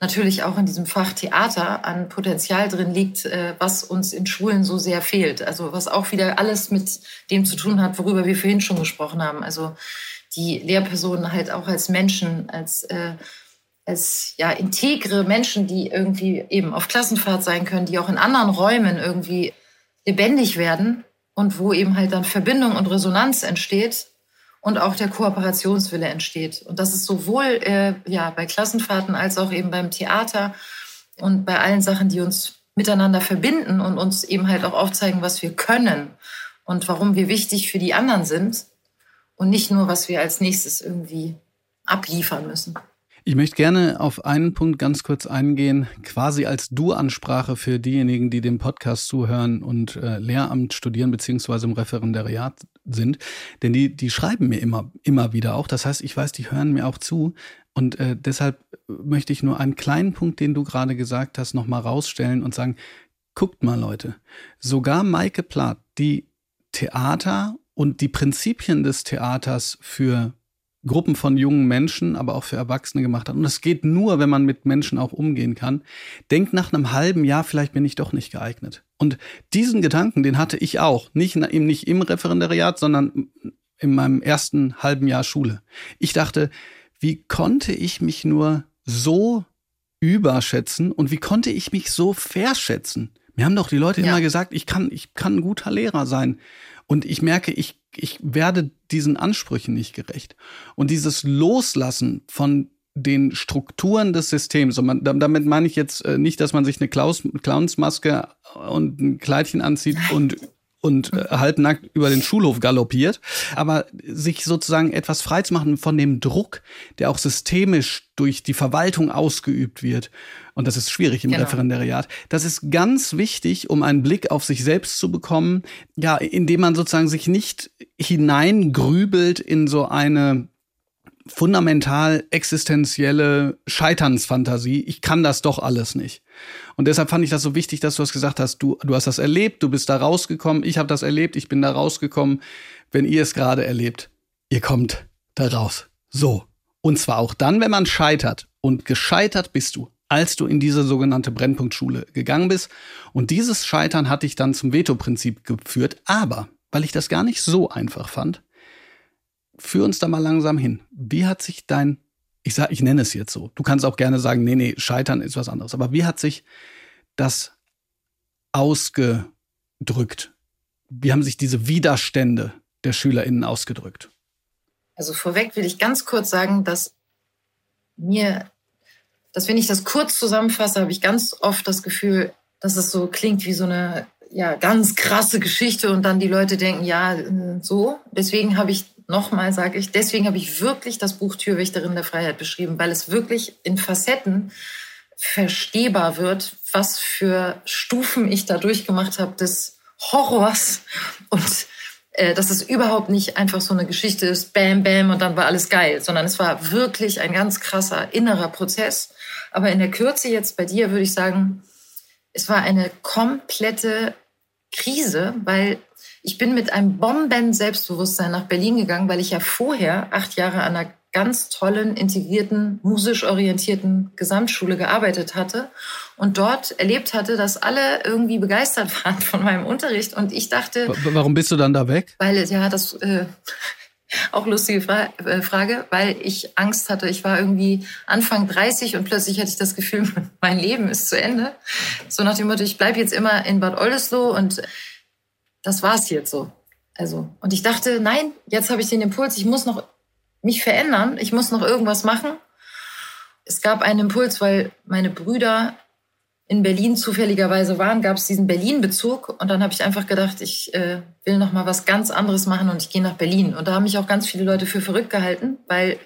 natürlich auch in diesem Fach Theater an Potenzial drin liegt, äh, was uns in Schulen so sehr fehlt. Also was auch wieder alles mit dem zu tun hat, worüber wir vorhin schon gesprochen haben. Also die Lehrpersonen halt auch als Menschen, als, äh, als ja, integre Menschen, die irgendwie eben auf Klassenfahrt sein können, die auch in anderen Räumen irgendwie lebendig werden und wo eben halt dann Verbindung und Resonanz entsteht und auch der Kooperationswille entsteht. Und das ist sowohl äh, ja, bei Klassenfahrten als auch eben beim Theater und bei allen Sachen, die uns miteinander verbinden und uns eben halt auch aufzeigen, was wir können und warum wir wichtig für die anderen sind und nicht nur, was wir als nächstes irgendwie abliefern müssen. Ich möchte gerne auf einen Punkt ganz kurz eingehen, quasi als Du-Ansprache für diejenigen, die dem Podcast zuhören und äh, Lehramt studieren beziehungsweise im Referendariat sind. Denn die, die schreiben mir immer, immer wieder auch. Das heißt, ich weiß, die hören mir auch zu. Und äh, deshalb möchte ich nur einen kleinen Punkt, den du gerade gesagt hast, nochmal rausstellen und sagen, guckt mal Leute, sogar Maike Plath, die Theater und die Prinzipien des Theaters für Gruppen von jungen Menschen, aber auch für Erwachsene gemacht hat. Und das geht nur, wenn man mit Menschen auch umgehen kann. Denkt nach einem halben Jahr, vielleicht bin ich doch nicht geeignet. Und diesen Gedanken, den hatte ich auch. Nicht, eben nicht im Referendariat, sondern in meinem ersten halben Jahr Schule. Ich dachte, wie konnte ich mich nur so überschätzen und wie konnte ich mich so verschätzen? Mir haben doch die Leute ja. immer gesagt, ich kann, ich kann ein guter Lehrer sein. Und ich merke, ich, ich werde diesen Ansprüchen nicht gerecht. Und dieses Loslassen von den Strukturen des Systems, und man, damit meine ich jetzt äh, nicht, dass man sich eine Klaus, Clownsmaske und ein Kleidchen anzieht und und äh, halbnackt über den Schulhof galoppiert, aber sich sozusagen etwas frei zu machen von dem Druck, der auch systemisch durch die Verwaltung ausgeübt wird. Und das ist schwierig im genau. Referendariat. Das ist ganz wichtig, um einen Blick auf sich selbst zu bekommen, ja, indem man sozusagen sich nicht hineingrübelt in so eine fundamental existenzielle Scheiternsfantasie. Ich kann das doch alles nicht. Und deshalb fand ich das so wichtig, dass du das gesagt hast. Du, du hast das erlebt, du bist da rausgekommen. Ich habe das erlebt, ich bin da rausgekommen. Wenn ihr es gerade erlebt, ihr kommt da raus. So. Und zwar auch dann, wenn man scheitert. Und gescheitert bist du, als du in diese sogenannte Brennpunktschule gegangen bist. Und dieses Scheitern hat dich dann zum Veto-Prinzip geführt. Aber, weil ich das gar nicht so einfach fand, führ uns da mal langsam hin. Wie hat sich dein, ich sag, ich nenne es jetzt so. Du kannst auch gerne sagen, nee, nee, Scheitern ist was anderes. Aber wie hat sich das ausgedrückt? Wie haben sich diese Widerstände der SchülerInnen ausgedrückt? Also vorweg will ich ganz kurz sagen, dass mir, dass wenn ich das kurz zusammenfasse, habe ich ganz oft das Gefühl, dass es so klingt wie so eine ja, ganz krasse Geschichte und dann die Leute denken, ja, so. Deswegen habe ich nochmal sage ich, deswegen habe ich wirklich das Buch Türwächterin der Freiheit beschrieben, weil es wirklich in Facetten verstehbar wird, was für Stufen ich da durchgemacht habe des Horrors und äh, dass es überhaupt nicht einfach so eine Geschichte ist, bam, bam und dann war alles geil, sondern es war wirklich ein ganz krasser innerer Prozess. Aber in der Kürze jetzt bei dir würde ich sagen, es war eine komplette Krise, weil ich bin mit einem Bomben-Selbstbewusstsein nach Berlin gegangen, weil ich ja vorher acht Jahre an einer ganz tollen, integrierten, musisch orientierten Gesamtschule gearbeitet hatte und dort erlebt hatte, dass alle irgendwie begeistert waren von meinem Unterricht. Und ich dachte. Warum bist du dann da weg? Weil, ja, das. Äh, auch lustige Fra äh, Frage, weil ich Angst hatte. Ich war irgendwie Anfang 30 und plötzlich hatte ich das Gefühl, mein Leben ist zu Ende. So nach dem Motto, ich bleibe jetzt immer in Bad Oldesloe und das war's jetzt so. Also, und ich dachte, nein, jetzt habe ich den Impuls, ich muss noch mich verändern, ich muss noch irgendwas machen. Es gab einen Impuls, weil meine Brüder in Berlin zufälligerweise waren, gab es diesen Berlin-Bezug und dann habe ich einfach gedacht, ich äh, will noch mal was ganz anderes machen und ich gehe nach Berlin. Und da haben mich auch ganz viele Leute für verrückt gehalten, weil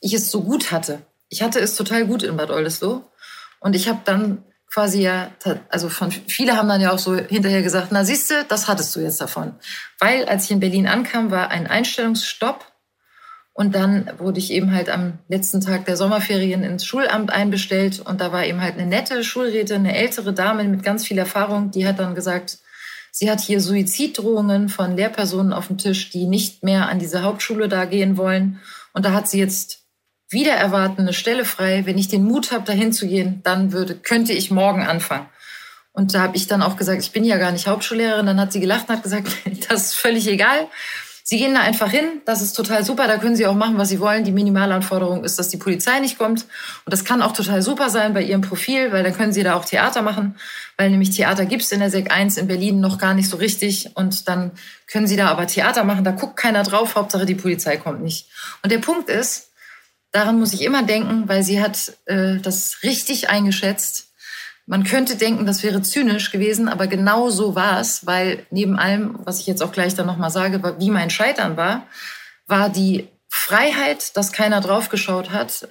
ich es so gut hatte. Ich hatte es total gut in Bad Oldesloe und ich habe dann quasi ja, also von viele haben dann ja auch so hinterher gesagt, na siehste, das hattest du jetzt davon, weil als ich in Berlin ankam, war ein Einstellungsstopp und dann wurde ich eben halt am letzten Tag der Sommerferien ins Schulamt einbestellt und da war eben halt eine nette Schulrätin, eine ältere Dame mit ganz viel Erfahrung, die hat dann gesagt, sie hat hier Suiziddrohungen von Lehrpersonen auf dem Tisch, die nicht mehr an diese Hauptschule da gehen wollen. Und da hat sie jetzt wieder erwarten eine Stelle frei. Wenn ich den Mut habe, dahin zu gehen, dann würde, könnte ich morgen anfangen. Und da habe ich dann auch gesagt, ich bin ja gar nicht Hauptschullehrerin. Dann hat sie gelacht und hat gesagt, das ist völlig egal. Sie gehen da einfach hin, das ist total super, da können Sie auch machen, was Sie wollen. Die Minimalanforderung ist, dass die Polizei nicht kommt. Und das kann auch total super sein bei Ihrem Profil, weil dann können Sie da auch Theater machen, weil nämlich Theater gibt's in der SEC 1 in Berlin noch gar nicht so richtig. Und dann können Sie da aber Theater machen, da guckt keiner drauf, Hauptsache die Polizei kommt nicht. Und der Punkt ist, daran muss ich immer denken, weil sie hat äh, das richtig eingeschätzt man könnte denken, das wäre zynisch gewesen, aber genau so war es, weil neben allem, was ich jetzt auch gleich dann nochmal sage, wie mein Scheitern war, war die Freiheit, dass keiner draufgeschaut hat.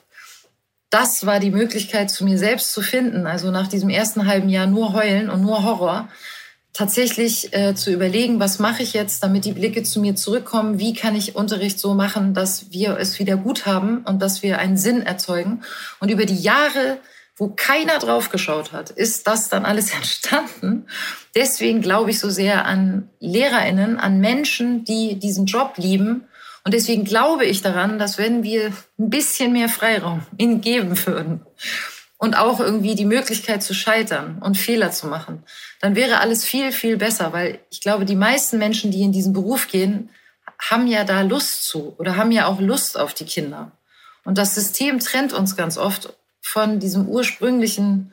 Das war die Möglichkeit, zu mir selbst zu finden. Also nach diesem ersten halben Jahr nur heulen und nur Horror, tatsächlich äh, zu überlegen, was mache ich jetzt, damit die Blicke zu mir zurückkommen, wie kann ich Unterricht so machen, dass wir es wieder gut haben und dass wir einen Sinn erzeugen. Und über die Jahre wo keiner drauf geschaut hat, ist das dann alles entstanden. Deswegen glaube ich so sehr an Lehrerinnen, an Menschen, die diesen Job lieben. Und deswegen glaube ich daran, dass wenn wir ein bisschen mehr Freiraum ihnen geben würden und auch irgendwie die Möglichkeit zu scheitern und Fehler zu machen, dann wäre alles viel, viel besser, weil ich glaube, die meisten Menschen, die in diesen Beruf gehen, haben ja da Lust zu oder haben ja auch Lust auf die Kinder. Und das System trennt uns ganz oft von diesem ursprünglichen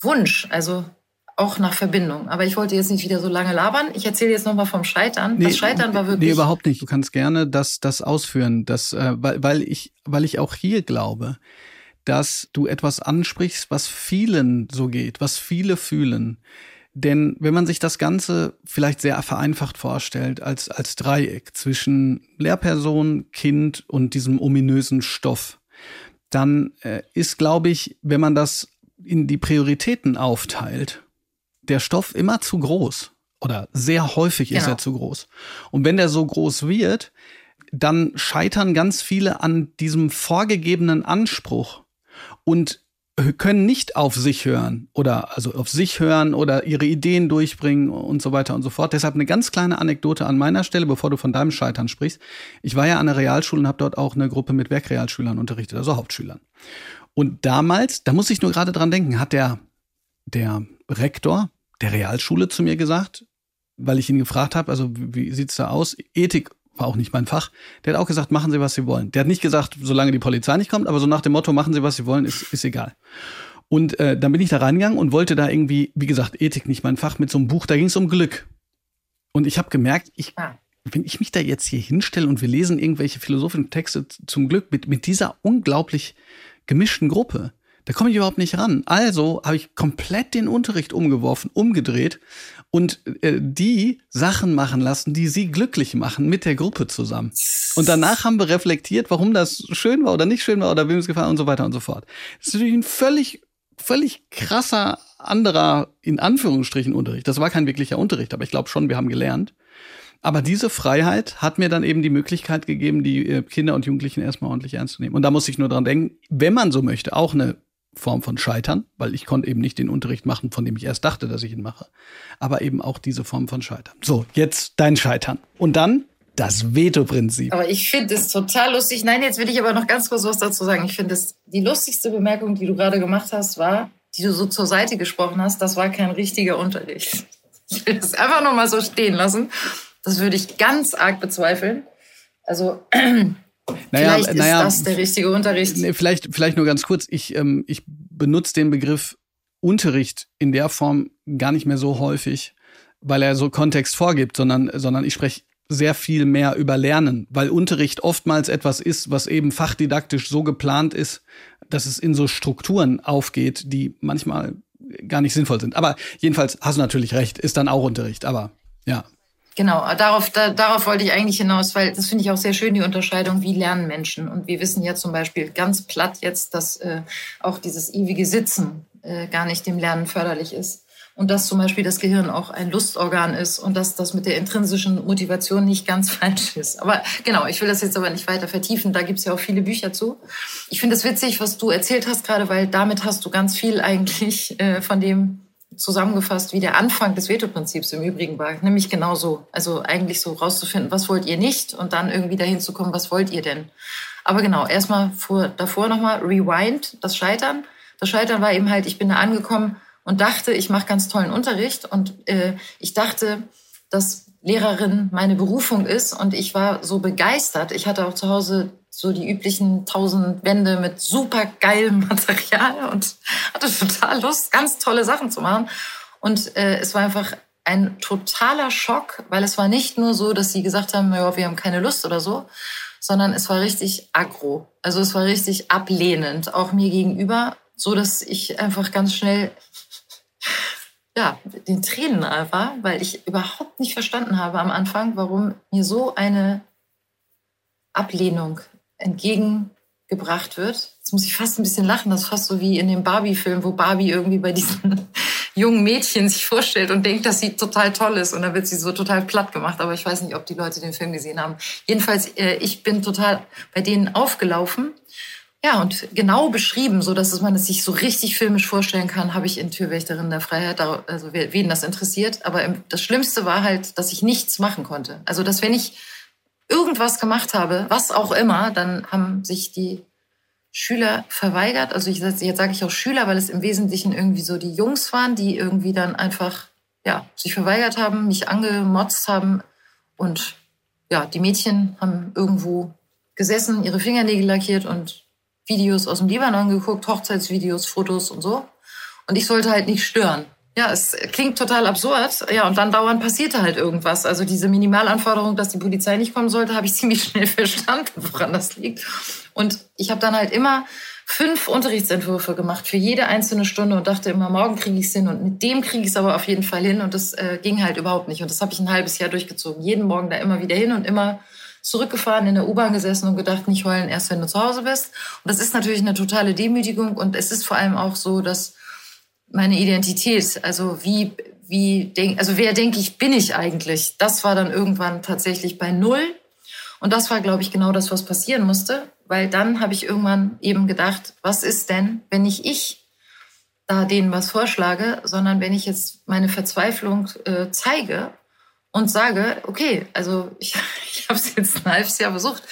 Wunsch, also auch nach Verbindung. Aber ich wollte jetzt nicht wieder so lange labern. Ich erzähle jetzt nochmal vom Scheitern. Nee, das Scheitern war wirklich. Nee, überhaupt nicht. Du kannst gerne das, das ausführen, das, äh, weil, weil, ich, weil ich auch hier glaube, dass du etwas ansprichst, was vielen so geht, was viele fühlen. Denn wenn man sich das Ganze vielleicht sehr vereinfacht vorstellt, als, als Dreieck zwischen Lehrperson, Kind und diesem ominösen Stoff, dann äh, ist, glaube ich, wenn man das in die Prioritäten aufteilt, der Stoff immer zu groß oder sehr häufig genau. ist er zu groß. Und wenn der so groß wird, dann scheitern ganz viele an diesem vorgegebenen Anspruch und können nicht auf sich hören oder also auf sich hören oder ihre Ideen durchbringen und so weiter und so fort. Deshalb eine ganz kleine Anekdote an meiner Stelle, bevor du von deinem Scheitern sprichst. Ich war ja an der Realschule und habe dort auch eine Gruppe mit Werkrealschülern unterrichtet, also Hauptschülern. Und damals, da muss ich nur gerade dran denken, hat der der Rektor der Realschule zu mir gesagt, weil ich ihn gefragt habe, also wie, wie sieht's da aus? Ethik war auch nicht mein Fach. Der hat auch gesagt, machen Sie, was Sie wollen. Der hat nicht gesagt, solange die Polizei nicht kommt, aber so nach dem Motto, machen Sie, was Sie wollen, ist, ist egal. Und äh, dann bin ich da reingegangen und wollte da irgendwie, wie gesagt, Ethik nicht mein Fach, mit so einem Buch, da ging es um Glück. Und ich habe gemerkt, ich, wenn ich mich da jetzt hier hinstelle und wir lesen irgendwelche philosophischen Texte zum Glück mit, mit dieser unglaublich gemischten Gruppe, da komme ich überhaupt nicht ran. Also habe ich komplett den Unterricht umgeworfen, umgedreht und äh, die Sachen machen lassen, die sie glücklich machen mit der Gruppe zusammen. Und danach haben wir reflektiert, warum das schön war oder nicht schön war oder wem es gefallen und so weiter und so fort. Das ist natürlich ein völlig, völlig krasser anderer, in Anführungsstrichen, Unterricht. Das war kein wirklicher Unterricht, aber ich glaube schon, wir haben gelernt. Aber diese Freiheit hat mir dann eben die Möglichkeit gegeben, die äh, Kinder und Jugendlichen erstmal ordentlich ernst zu nehmen. Und da muss ich nur dran denken, wenn man so möchte, auch eine Form von Scheitern, weil ich konnte eben nicht den Unterricht machen, von dem ich erst dachte, dass ich ihn mache, aber eben auch diese Form von Scheitern. So, jetzt dein Scheitern. Und dann das Veto-Prinzip. Aber ich finde es total lustig. Nein, jetzt will ich aber noch ganz kurz was dazu sagen. Ich finde es, die lustigste Bemerkung, die du gerade gemacht hast, war, die du so zur Seite gesprochen hast, das war kein richtiger Unterricht. Ich will das einfach noch mal so stehen lassen. Das würde ich ganz arg bezweifeln. Also naja, vielleicht naja, ist das der richtige Unterricht. Vielleicht, vielleicht nur ganz kurz. Ich, ähm, ich benutze den Begriff Unterricht in der Form gar nicht mehr so häufig, weil er so Kontext vorgibt, sondern, sondern ich spreche sehr viel mehr über Lernen, weil Unterricht oftmals etwas ist, was eben fachdidaktisch so geplant ist, dass es in so Strukturen aufgeht, die manchmal gar nicht sinnvoll sind. Aber jedenfalls hast du natürlich recht, ist dann auch Unterricht. Aber ja. Genau, darauf, da, darauf wollte ich eigentlich hinaus, weil das finde ich auch sehr schön, die Unterscheidung, wie lernen Menschen. Und wir wissen ja zum Beispiel ganz platt jetzt, dass äh, auch dieses ewige Sitzen äh, gar nicht dem Lernen förderlich ist. Und dass zum Beispiel das Gehirn auch ein Lustorgan ist und dass das mit der intrinsischen Motivation nicht ganz falsch ist. Aber genau, ich will das jetzt aber nicht weiter vertiefen. Da gibt es ja auch viele Bücher zu. Ich finde es witzig, was du erzählt hast gerade, weil damit hast du ganz viel eigentlich äh, von dem zusammengefasst, wie der Anfang des Veto-Prinzips im Übrigen war. Nämlich genau so. Also eigentlich so rauszufinden, was wollt ihr nicht und dann irgendwie dahin zu kommen, was wollt ihr denn? Aber genau, erstmal vor, davor nochmal Rewind, das Scheitern. Das Scheitern war eben halt, ich bin da angekommen und dachte, ich mache ganz tollen Unterricht und äh, ich dachte, dass Lehrerin meine Berufung ist und ich war so begeistert. Ich hatte auch zu Hause so die üblichen tausend Wände mit super geilem Material und hatte total Lust, ganz tolle Sachen zu machen. Und äh, es war einfach ein totaler Schock, weil es war nicht nur so, dass sie gesagt haben, ja, wir haben keine Lust oder so, sondern es war richtig aggro. Also es war richtig ablehnend, auch mir gegenüber, so dass ich einfach ganz schnell ja, den Tränen war, weil ich überhaupt nicht verstanden habe am Anfang, warum mir so eine Ablehnung entgegengebracht wird. Jetzt muss ich fast ein bisschen lachen, das ist fast so wie in dem Barbie-Film, wo Barbie irgendwie bei diesen jungen Mädchen sich vorstellt und denkt, dass sie total toll ist und dann wird sie so total platt gemacht. Aber ich weiß nicht, ob die Leute den Film gesehen haben. Jedenfalls, äh, ich bin total bei denen aufgelaufen ja, und genau beschrieben, so dass man es sich so richtig filmisch vorstellen kann, habe ich in Türwächterin der Freiheit, also wen das interessiert. Aber das Schlimmste war halt, dass ich nichts machen konnte. Also, dass wenn ich irgendwas gemacht habe, was auch immer, dann haben sich die Schüler verweigert. Also ich, jetzt sage ich auch Schüler, weil es im Wesentlichen irgendwie so die Jungs waren, die irgendwie dann einfach ja, sich verweigert haben, mich angemotzt haben. Und ja, die Mädchen haben irgendwo gesessen, ihre Fingernägel lackiert und Videos aus dem Libanon geguckt, Hochzeitsvideos, Fotos und so. Und ich sollte halt nicht stören. Ja, es klingt total absurd. Ja, und dann dauernd passierte halt irgendwas. Also diese Minimalanforderung, dass die Polizei nicht kommen sollte, habe ich ziemlich schnell verstanden, woran das liegt. Und ich habe dann halt immer fünf Unterrichtsentwürfe gemacht für jede einzelne Stunde und dachte immer, morgen kriege ich es hin und mit dem kriege ich es aber auf jeden Fall hin. Und das äh, ging halt überhaupt nicht. Und das habe ich ein halbes Jahr durchgezogen. Jeden Morgen da immer wieder hin und immer zurückgefahren, in der U-Bahn gesessen und gedacht, nicht heulen erst, wenn du zu Hause bist. Und das ist natürlich eine totale Demütigung und es ist vor allem auch so, dass meine Identität, also wie, wie denk, also wer denke ich, bin ich eigentlich? Das war dann irgendwann tatsächlich bei Null. Und das war, glaube ich, genau das, was passieren musste, weil dann habe ich irgendwann eben gedacht, was ist denn, wenn nicht ich da denen was vorschlage, sondern wenn ich jetzt meine Verzweiflung äh, zeige und sage, okay, also ich, ich habe es jetzt ein halbes Jahr versucht.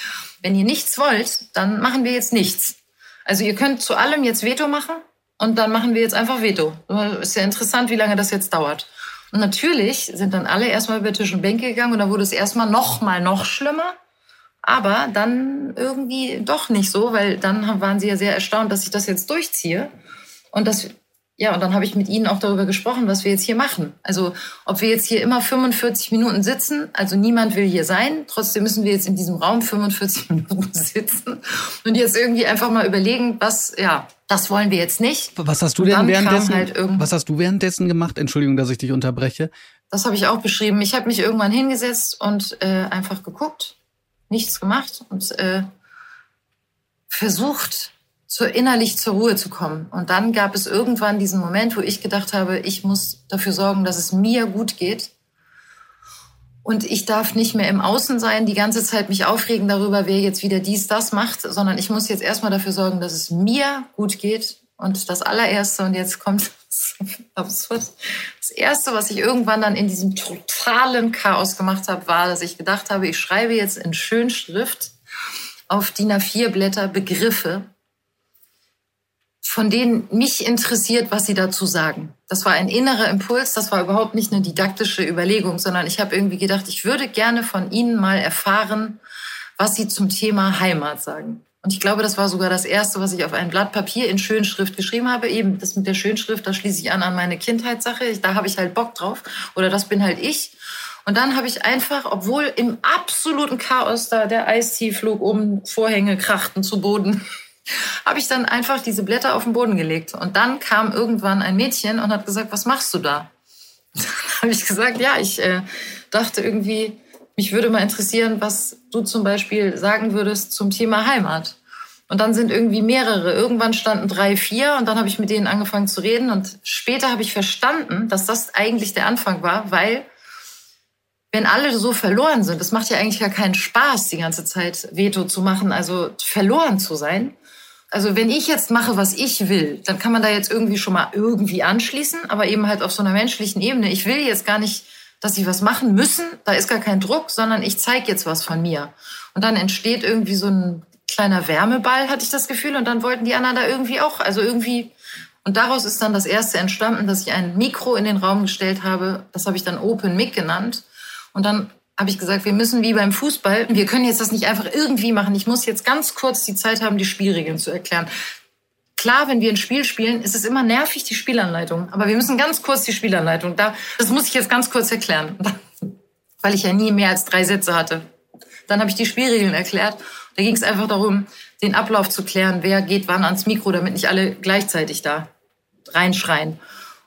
Wenn ihr nichts wollt, dann machen wir jetzt nichts. Also ihr könnt zu allem jetzt Veto machen und dann machen wir jetzt einfach Veto. Ist ja interessant, wie lange das jetzt dauert. Und natürlich sind dann alle erstmal über Tisch und Bänke gegangen und dann wurde es erstmal noch mal noch schlimmer. Aber dann irgendwie doch nicht so, weil dann waren sie ja sehr erstaunt, dass ich das jetzt durchziehe. Und das ja, und dann habe ich mit Ihnen auch darüber gesprochen, was wir jetzt hier machen. Also ob wir jetzt hier immer 45 Minuten sitzen, also niemand will hier sein, trotzdem müssen wir jetzt in diesem Raum 45 Minuten sitzen und jetzt irgendwie einfach mal überlegen, was, ja, das wollen wir jetzt nicht. Was hast du denn währenddessen, halt was hast du währenddessen gemacht? Entschuldigung, dass ich dich unterbreche. Das habe ich auch beschrieben. Ich habe mich irgendwann hingesetzt und äh, einfach geguckt, nichts gemacht und äh, versucht, zur innerlich zur Ruhe zu kommen. Und dann gab es irgendwann diesen Moment, wo ich gedacht habe, ich muss dafür sorgen, dass es mir gut geht. Und ich darf nicht mehr im Außen sein, die ganze Zeit mich aufregen darüber, wer jetzt wieder dies, das macht, sondern ich muss jetzt erstmal dafür sorgen, dass es mir gut geht. Und das allererste, und jetzt kommt absurd, das erste, was ich irgendwann dann in diesem totalen Chaos gemacht habe, war, dass ich gedacht habe, ich schreibe jetzt in Schönschrift auf DIN A4 Blätter Begriffe, von denen mich interessiert, was sie dazu sagen. Das war ein innerer Impuls, das war überhaupt nicht eine didaktische Überlegung, sondern ich habe irgendwie gedacht, ich würde gerne von Ihnen mal erfahren, was Sie zum Thema Heimat sagen. Und ich glaube, das war sogar das Erste, was ich auf ein Blatt Papier in Schönschrift geschrieben habe. Eben das mit der Schönschrift, da schließe ich an an meine Kindheitssache. Da habe ich halt Bock drauf. Oder das bin halt ich. Und dann habe ich einfach, obwohl im absoluten Chaos da der Eistee flog um, Vorhänge krachten zu Boden, habe ich dann einfach diese Blätter auf den Boden gelegt. Und dann kam irgendwann ein Mädchen und hat gesagt, was machst du da? Dann habe ich gesagt, ja, ich äh, dachte irgendwie, mich würde mal interessieren, was du zum Beispiel sagen würdest zum Thema Heimat. Und dann sind irgendwie mehrere. Irgendwann standen drei, vier und dann habe ich mit denen angefangen zu reden. Und später habe ich verstanden, dass das eigentlich der Anfang war, weil wenn alle so verloren sind, das macht ja eigentlich gar keinen Spaß, die ganze Zeit Veto zu machen, also verloren zu sein. Also wenn ich jetzt mache, was ich will, dann kann man da jetzt irgendwie schon mal irgendwie anschließen, aber eben halt auf so einer menschlichen Ebene. Ich will jetzt gar nicht, dass sie was machen müssen, da ist gar kein Druck, sondern ich zeige jetzt was von mir. Und dann entsteht irgendwie so ein kleiner Wärmeball, hatte ich das Gefühl. Und dann wollten die anderen da irgendwie auch, also irgendwie. Und daraus ist dann das erste entstanden, dass ich ein Mikro in den Raum gestellt habe. Das habe ich dann Open Mic genannt. Und dann habe ich gesagt, wir müssen wie beim Fußball, wir können jetzt das nicht einfach irgendwie machen. Ich muss jetzt ganz kurz die Zeit haben, die Spielregeln zu erklären. Klar, wenn wir ein Spiel spielen, ist es immer nervig, die Spielanleitung. Aber wir müssen ganz kurz die Spielanleitung. Da, das muss ich jetzt ganz kurz erklären. Weil ich ja nie mehr als drei Sätze hatte. Dann habe ich die Spielregeln erklärt. Da ging es einfach darum, den Ablauf zu klären, wer geht wann ans Mikro, damit nicht alle gleichzeitig da reinschreien.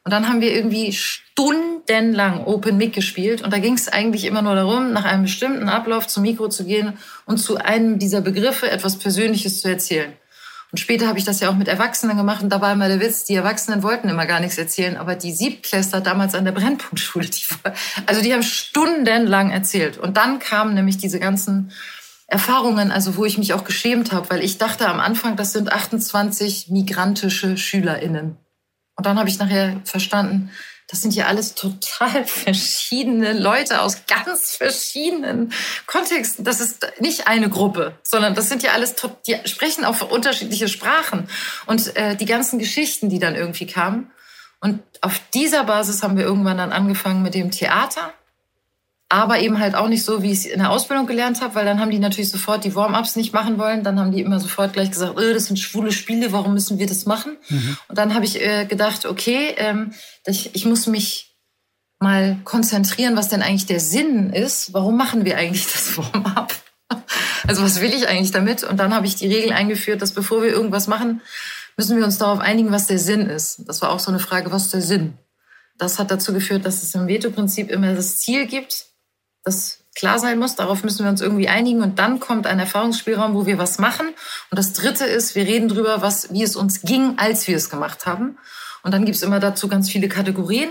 Und dann haben wir irgendwie stundenlang Open Mic gespielt. Und da ging es eigentlich immer nur darum, nach einem bestimmten Ablauf zum Mikro zu gehen und zu einem dieser Begriffe etwas Persönliches zu erzählen. Und später habe ich das ja auch mit Erwachsenen gemacht. Und da war immer der Witz, die Erwachsenen wollten immer gar nichts erzählen. Aber die Siebtklässler damals an der Brennpunktschule, die, also die haben stundenlang erzählt. Und dann kamen nämlich diese ganzen Erfahrungen, also wo ich mich auch geschämt habe, weil ich dachte am Anfang, das sind 28 migrantische SchülerInnen. Und dann habe ich nachher verstanden, das sind ja alles total verschiedene Leute aus ganz verschiedenen Kontexten. Das ist nicht eine Gruppe, sondern das sind ja alles, die sprechen auch unterschiedliche Sprachen und äh, die ganzen Geschichten, die dann irgendwie kamen. Und auf dieser Basis haben wir irgendwann dann angefangen mit dem Theater aber eben halt auch nicht so, wie ich es in der Ausbildung gelernt habe, weil dann haben die natürlich sofort die Warm-ups nicht machen wollen. Dann haben die immer sofort gleich gesagt, öh, das sind schwule Spiele, warum müssen wir das machen? Mhm. Und dann habe ich äh, gedacht, okay, ähm, ich, ich muss mich mal konzentrieren, was denn eigentlich der Sinn ist. Warum machen wir eigentlich das Warm-up? Also was will ich eigentlich damit? Und dann habe ich die Regel eingeführt, dass bevor wir irgendwas machen, müssen wir uns darauf einigen, was der Sinn ist. Das war auch so eine Frage, was ist der Sinn? Das hat dazu geführt, dass es im Veto-Prinzip immer das Ziel gibt, das klar sein muss. Darauf müssen wir uns irgendwie einigen. Und dann kommt ein Erfahrungsspielraum, wo wir was machen. Und das Dritte ist, wir reden drüber, was, wie es uns ging, als wir es gemacht haben. Und dann gibt's immer dazu ganz viele Kategorien.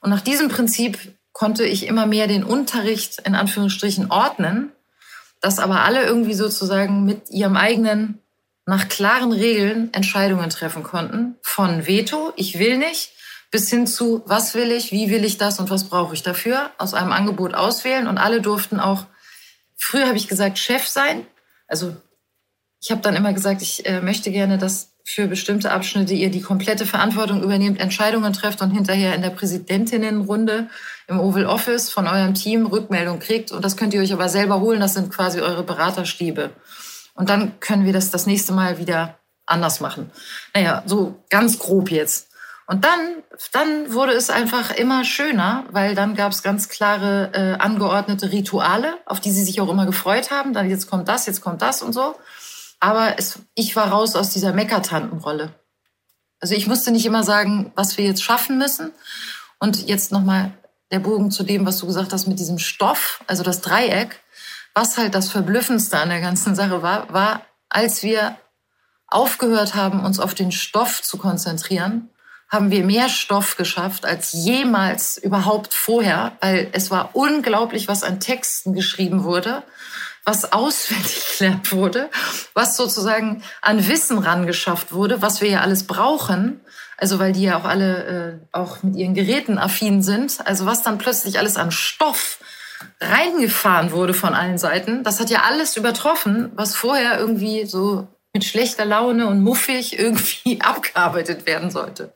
Und nach diesem Prinzip konnte ich immer mehr den Unterricht in Anführungsstrichen ordnen, dass aber alle irgendwie sozusagen mit ihrem eigenen, nach klaren Regeln Entscheidungen treffen konnten. Von Veto, ich will nicht, bis hin zu, was will ich, wie will ich das und was brauche ich dafür, aus einem Angebot auswählen. Und alle durften auch, früher habe ich gesagt, Chef sein. Also ich habe dann immer gesagt, ich äh, möchte gerne, dass für bestimmte Abschnitte ihr die komplette Verantwortung übernehmt, Entscheidungen trefft und hinterher in der Präsidentinnenrunde im Oval Office von eurem Team Rückmeldung kriegt. Und das könnt ihr euch aber selber holen. Das sind quasi eure Beraterstäbe. Und dann können wir das das nächste Mal wieder anders machen. Naja, so ganz grob jetzt. Und dann, dann wurde es einfach immer schöner, weil dann gab es ganz klare äh, angeordnete Rituale, auf die sie sich auch immer gefreut haben. Dann jetzt kommt das, jetzt kommt das und so. Aber es, ich war raus aus dieser Meckertantenrolle. Also ich musste nicht immer sagen, was wir jetzt schaffen müssen. Und jetzt nochmal der Bogen zu dem, was du gesagt hast mit diesem Stoff, also das Dreieck. Was halt das Verblüffendste an der ganzen Sache war, war, als wir aufgehört haben, uns auf den Stoff zu konzentrieren, haben wir mehr Stoff geschafft als jemals überhaupt vorher, weil es war unglaublich, was an Texten geschrieben wurde, was auswendig gelernt wurde, was sozusagen an Wissen rangeschafft wurde, was wir ja alles brauchen. Also weil die ja auch alle äh, auch mit ihren Geräten affin sind. Also was dann plötzlich alles an Stoff reingefahren wurde von allen Seiten, das hat ja alles übertroffen, was vorher irgendwie so mit schlechter Laune und muffig irgendwie abgearbeitet werden sollte.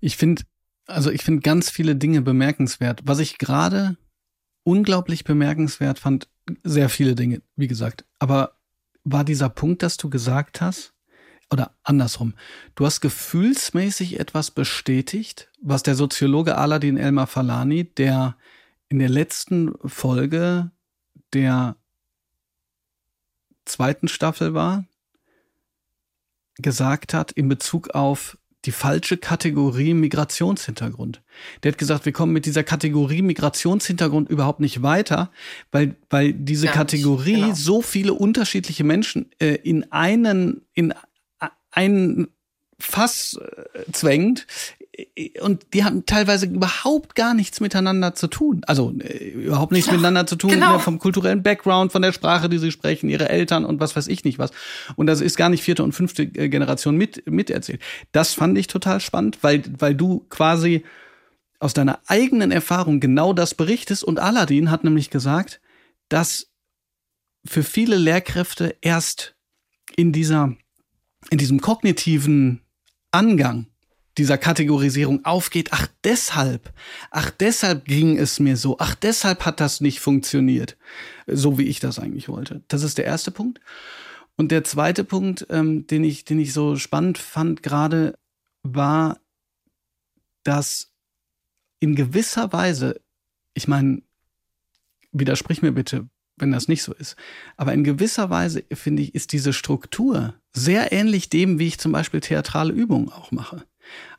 Ich finde, also ich finde ganz viele Dinge bemerkenswert. Was ich gerade unglaublich bemerkenswert fand, sehr viele Dinge, wie gesagt. Aber war dieser Punkt, dass du gesagt hast, oder andersrum, du hast gefühlsmäßig etwas bestätigt, was der Soziologe Aladin Elmar Falani, der in der letzten Folge der zweiten Staffel war, gesagt hat in Bezug auf die falsche Kategorie Migrationshintergrund. Der hat gesagt, wir kommen mit dieser Kategorie Migrationshintergrund überhaupt nicht weiter, weil, weil diese Gar Kategorie genau. so viele unterschiedliche Menschen äh, in einen, in ein Fass äh, zwängt, und die haben teilweise überhaupt gar nichts miteinander zu tun. Also äh, überhaupt nichts ja, miteinander zu tun genau. vom kulturellen Background, von der Sprache, die sie sprechen, ihre Eltern und was weiß ich nicht was. Und das ist gar nicht vierte und fünfte äh, Generation mit miterzählt. Das fand ich total spannend, weil weil du quasi aus deiner eigenen Erfahrung genau das berichtest. Und Aladdin hat nämlich gesagt, dass für viele Lehrkräfte erst in dieser in diesem kognitiven Angang dieser Kategorisierung aufgeht, ach deshalb, ach deshalb ging es mir so, ach deshalb hat das nicht funktioniert, so wie ich das eigentlich wollte. Das ist der erste Punkt. Und der zweite Punkt, ähm, den ich, den ich so spannend fand gerade, war, dass in gewisser Weise, ich meine, widersprich mir bitte, wenn das nicht so ist. Aber in gewisser Weise, finde ich, ist diese Struktur sehr ähnlich dem, wie ich zum Beispiel theatrale Übungen auch mache.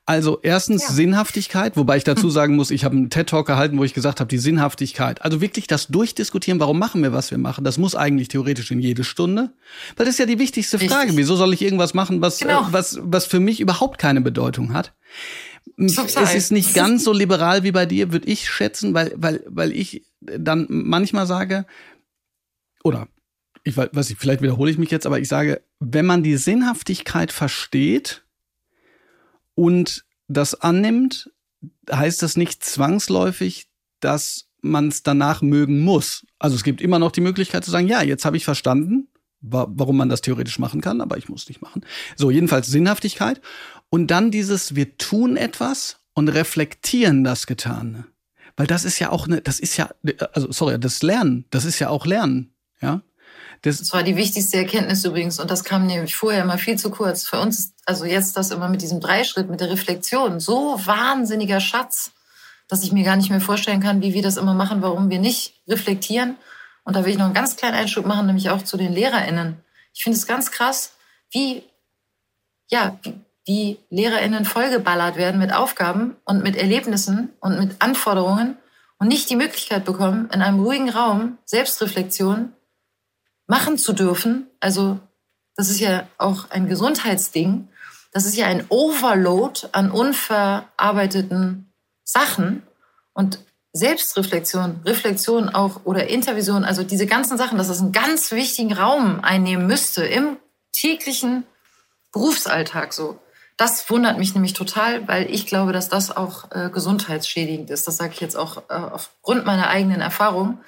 Also erstens ja. Sinnhaftigkeit, wobei ich dazu sagen muss, ich habe einen TED-Talk gehalten, wo ich gesagt habe, die Sinnhaftigkeit. Also wirklich das Durchdiskutieren, warum machen wir, was wir machen, das muss eigentlich theoretisch in jede Stunde. Weil das ist ja die wichtigste Richtig. Frage. Wieso soll ich irgendwas machen, was, äh, genau. äh, was, was für mich überhaupt keine Bedeutung hat? Total. Es ist nicht ganz so liberal wie bei dir, würde ich schätzen, weil, weil, weil ich dann manchmal sage, oder ich weiß nicht, vielleicht wiederhole ich mich jetzt, aber ich sage, wenn man die Sinnhaftigkeit versteht, und das annimmt, heißt das nicht zwangsläufig, dass man es danach mögen muss. Also es gibt immer noch die Möglichkeit zu sagen, ja, jetzt habe ich verstanden, wa warum man das theoretisch machen kann, aber ich muss nicht machen. So, jedenfalls Sinnhaftigkeit. Und dann dieses, wir tun etwas und reflektieren das Getane. Weil das ist ja auch eine, das ist ja, also sorry, das Lernen, das ist ja auch Lernen, ja. Das, das war die wichtigste Erkenntnis übrigens und das kam nämlich vorher immer viel zu kurz. Für uns ist also jetzt das immer mit diesem Dreischritt, mit der Reflexion, so wahnsinniger Schatz, dass ich mir gar nicht mehr vorstellen kann, wie wir das immer machen, warum wir nicht reflektieren. Und da will ich noch einen ganz kleinen Einschub machen, nämlich auch zu den LehrerInnen. Ich finde es ganz krass, wie, ja, wie, LehrerInnen vollgeballert werden mit Aufgaben und mit Erlebnissen und mit Anforderungen und nicht die Möglichkeit bekommen, in einem ruhigen Raum Selbstreflexion machen zu dürfen. Also das ist ja auch ein Gesundheitsding. Das ist ja ein Overload an unverarbeiteten Sachen und Selbstreflexion, Reflexion auch oder Intervision, also diese ganzen Sachen, dass das einen ganz wichtigen Raum einnehmen müsste im täglichen Berufsalltag so. Das wundert mich nämlich total, weil ich glaube, dass das auch äh, gesundheitsschädigend ist. Das sage ich jetzt auch äh, aufgrund meiner eigenen Erfahrung.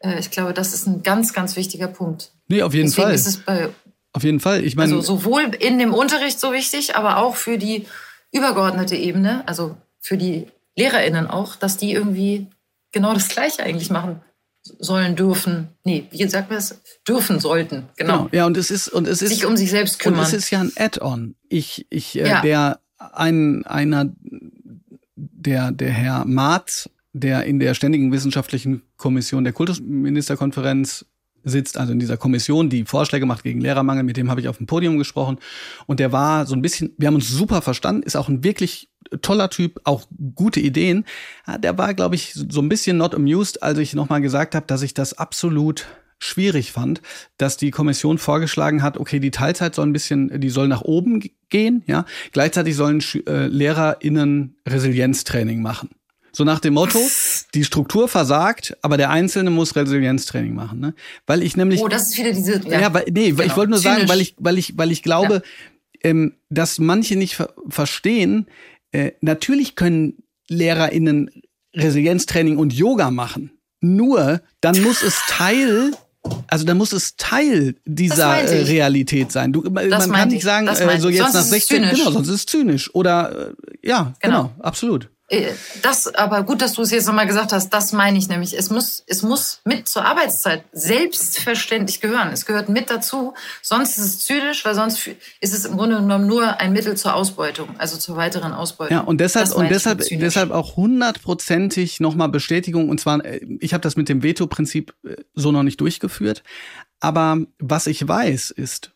Äh, ich glaube, das ist ein ganz, ganz wichtiger Punkt. Nee, auf jeden Deswegen Fall. Ist es bei, auf jeden Fall. Ich meine, also sowohl in dem Unterricht so wichtig, aber auch für die übergeordnete Ebene, also für die LehrerInnen auch, dass die irgendwie genau das Gleiche eigentlich machen sollen dürfen. Nee, wie sagt man das? Dürfen sollten. Genau. genau. Ja, und es ist und es ist sich um sich selbst kümmern. Und es ist ja ein Add-on. Ich ich äh, ja. der ein einer der der Herr Marz der in der Ständigen Wissenschaftlichen Kommission der Kultusministerkonferenz sitzt, also in dieser Kommission, die Vorschläge macht gegen Lehrermangel, mit dem habe ich auf dem Podium gesprochen. Und der war so ein bisschen, wir haben uns super verstanden, ist auch ein wirklich toller Typ, auch gute Ideen. Der war, glaube ich, so ein bisschen not amused, als ich nochmal gesagt habe, dass ich das absolut schwierig fand, dass die Kommission vorgeschlagen hat, okay, die Teilzeit soll ein bisschen, die soll nach oben gehen, ja. Gleichzeitig sollen äh, LehrerInnen Resilienztraining machen. So nach dem Motto, die Struktur versagt, aber der Einzelne muss Resilienztraining machen. Ne? Weil ich nämlich. Oh, das ist wieder diese. Ja, ja weil, nee, genau. ich wollte nur Zynisch. sagen, weil ich, weil ich, weil ich glaube, ja. ähm, dass manche nicht ver verstehen, äh, natürlich können LehrerInnen Resilienztraining und Yoga machen. Nur dann muss es Teil also dann muss es Teil dieser äh, Realität sein. Du, man kann nicht sagen, äh, so jetzt nach 16, genau, sonst ist es zynisch. Oder äh, ja, genau, genau absolut. Äh, das, aber gut, dass du es jetzt nochmal gesagt hast, das meine ich nämlich. Es muss, es muss mit zur Arbeitszeit selbstverständlich gehören. Es gehört mit dazu. Sonst ist es zynisch, weil sonst ist es im Grunde genommen nur ein Mittel zur Ausbeutung, also zur weiteren Ausbeutung. Ja, und deshalb, und deshalb, deshalb auch hundertprozentig nochmal Bestätigung. Und zwar, äh, ich habe das mit dem Veto-Prinzip äh, so noch nicht durchgeführt. Aber was ich weiß, ist,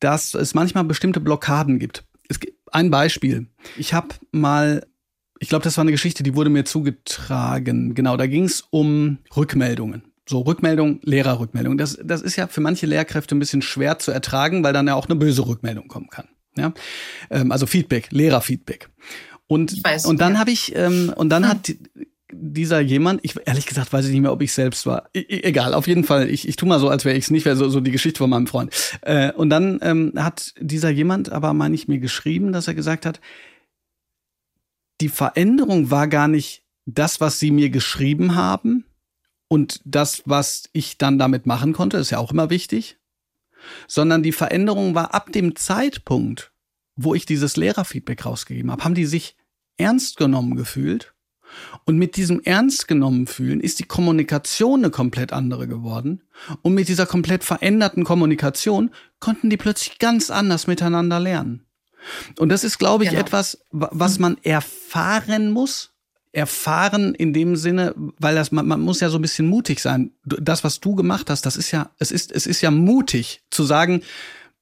dass es manchmal bestimmte Blockaden gibt. Es gibt ein Beispiel. Ich habe mal, ich glaube, das war eine Geschichte, die wurde mir zugetragen. Genau, da ging es um Rückmeldungen. So, Rückmeldung, Lehrerrückmeldung. Das, das ist ja für manche Lehrkräfte ein bisschen schwer zu ertragen, weil dann ja auch eine böse Rückmeldung kommen kann. Ja? Ähm, also Feedback, Lehrerfeedback. Und, weiß, und dann ja. habe ich, ähm, und dann hm. hat dieser jemand, ich ehrlich gesagt weiß ich nicht mehr, ob ich selbst war. I egal, auf jeden Fall. Ich, ich tu mal so, als wäre ich es nicht, wäre so, so die Geschichte von meinem Freund. Äh, und dann ähm, hat dieser jemand aber, meine ich, mir geschrieben, dass er gesagt hat, die Veränderung war gar nicht das, was sie mir geschrieben haben und das, was ich dann damit machen konnte, ist ja auch immer wichtig, sondern die Veränderung war ab dem Zeitpunkt, wo ich dieses Lehrerfeedback rausgegeben habe, haben die sich ernst genommen gefühlt und mit diesem ernst genommen fühlen ist die Kommunikation eine komplett andere geworden. Und mit dieser komplett veränderten Kommunikation konnten die plötzlich ganz anders miteinander lernen. Und das ist, glaube ich, genau. etwas, was man erfahren muss. Erfahren in dem Sinne, weil das, man, man muss ja so ein bisschen mutig sein. Das, was du gemacht hast, das ist ja, es ist, es ist ja mutig zu sagen,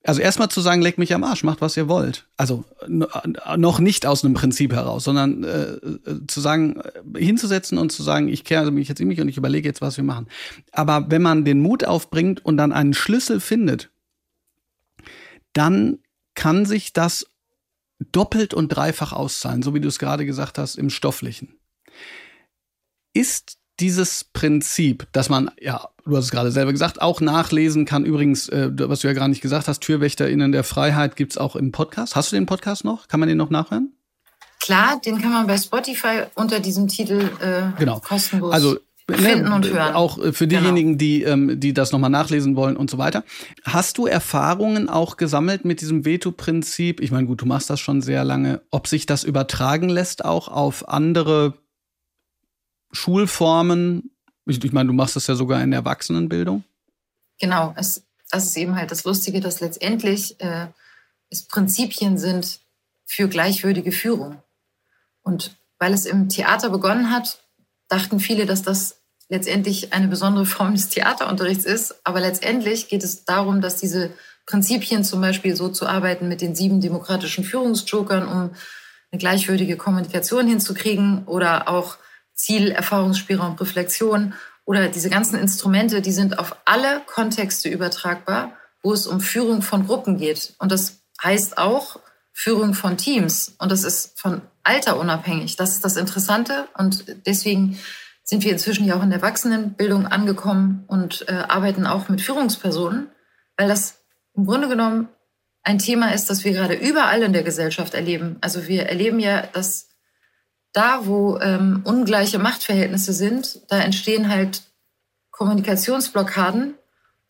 also erstmal zu sagen, leckt mich am Arsch, macht was ihr wollt. Also noch nicht aus einem Prinzip heraus, sondern äh, äh, zu sagen, äh, hinzusetzen und zu sagen, ich kehre mich jetzt in mich und ich überlege jetzt, was wir machen. Aber wenn man den Mut aufbringt und dann einen Schlüssel findet, dann kann sich das doppelt und dreifach auszahlen, so wie du es gerade gesagt hast, im Stofflichen. Ist dieses Prinzip, dass man, ja, du hast es gerade selber gesagt, auch nachlesen kann. Übrigens, äh, was du ja gerade nicht gesagt hast, TürwächterInnen der Freiheit gibt's auch im Podcast. Hast du den Podcast noch? Kann man den noch nachhören? Klar, den kann man bei Spotify unter diesem Titel äh, genau. kostenlos also, finden und hören. Auch äh, für genau. diejenigen, genau. die, ähm, die das nochmal nachlesen wollen und so weiter. Hast du Erfahrungen auch gesammelt mit diesem Veto-Prinzip? Ich meine, gut, du machst das schon sehr lange. Ob sich das übertragen lässt auch auf andere Schulformen? Ich, ich meine, du machst das ja sogar in der Erwachsenenbildung. Genau, es, das ist eben halt das Lustige, dass letztendlich äh, es Prinzipien sind für gleichwürdige Führung. Und weil es im Theater begonnen hat, dachten viele, dass das letztendlich eine besondere Form des Theaterunterrichts ist. Aber letztendlich geht es darum, dass diese Prinzipien zum Beispiel so zu arbeiten mit den sieben demokratischen Führungsjokern, um eine gleichwürdige Kommunikation hinzukriegen oder auch Ziel, Erfahrungsspielraum, Reflexion oder diese ganzen Instrumente, die sind auf alle Kontexte übertragbar, wo es um Führung von Gruppen geht. Und das heißt auch Führung von Teams. Und das ist von Alter unabhängig. Das ist das Interessante. Und deswegen sind wir inzwischen ja auch in der Erwachsenenbildung angekommen und äh, arbeiten auch mit Führungspersonen, weil das im Grunde genommen ein Thema ist, das wir gerade überall in der Gesellschaft erleben. Also wir erleben ja, dass da, wo ähm, ungleiche Machtverhältnisse sind, da entstehen halt Kommunikationsblockaden.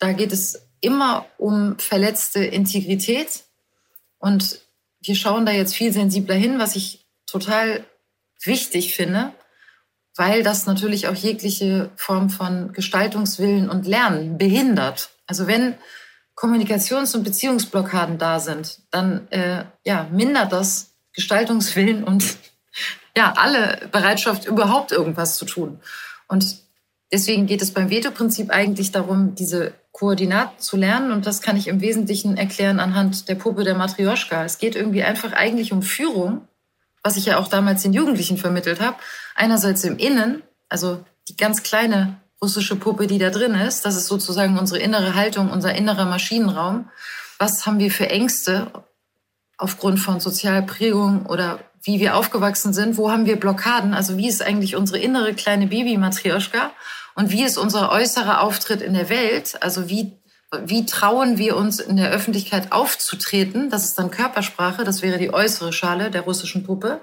Da geht es immer um verletzte Integrität. Und wir schauen da jetzt viel sensibler hin, was ich total wichtig finde, weil das natürlich auch jegliche Form von Gestaltungswillen und Lernen behindert. Also wenn Kommunikations- und Beziehungsblockaden da sind, dann äh, ja, mindert das Gestaltungswillen und ja, alle Bereitschaft, überhaupt irgendwas zu tun. Und deswegen geht es beim Veto-Prinzip eigentlich darum, diese Koordinaten zu lernen. Und das kann ich im Wesentlichen erklären anhand der Puppe der Matrioschka. Es geht irgendwie einfach eigentlich um Führung, was ich ja auch damals den Jugendlichen vermittelt habe. Einerseits im Innen, also die ganz kleine russische Puppe, die da drin ist. Das ist sozusagen unsere innere Haltung, unser innerer Maschinenraum. Was haben wir für Ängste aufgrund von Sozialprägung oder wie wir aufgewachsen sind, wo haben wir Blockaden, also wie ist eigentlich unsere innere kleine Baby-Matrioschka und wie ist unser äußerer Auftritt in der Welt, also wie, wie trauen wir uns in der Öffentlichkeit aufzutreten, das ist dann Körpersprache, das wäre die äußere Schale der russischen Puppe.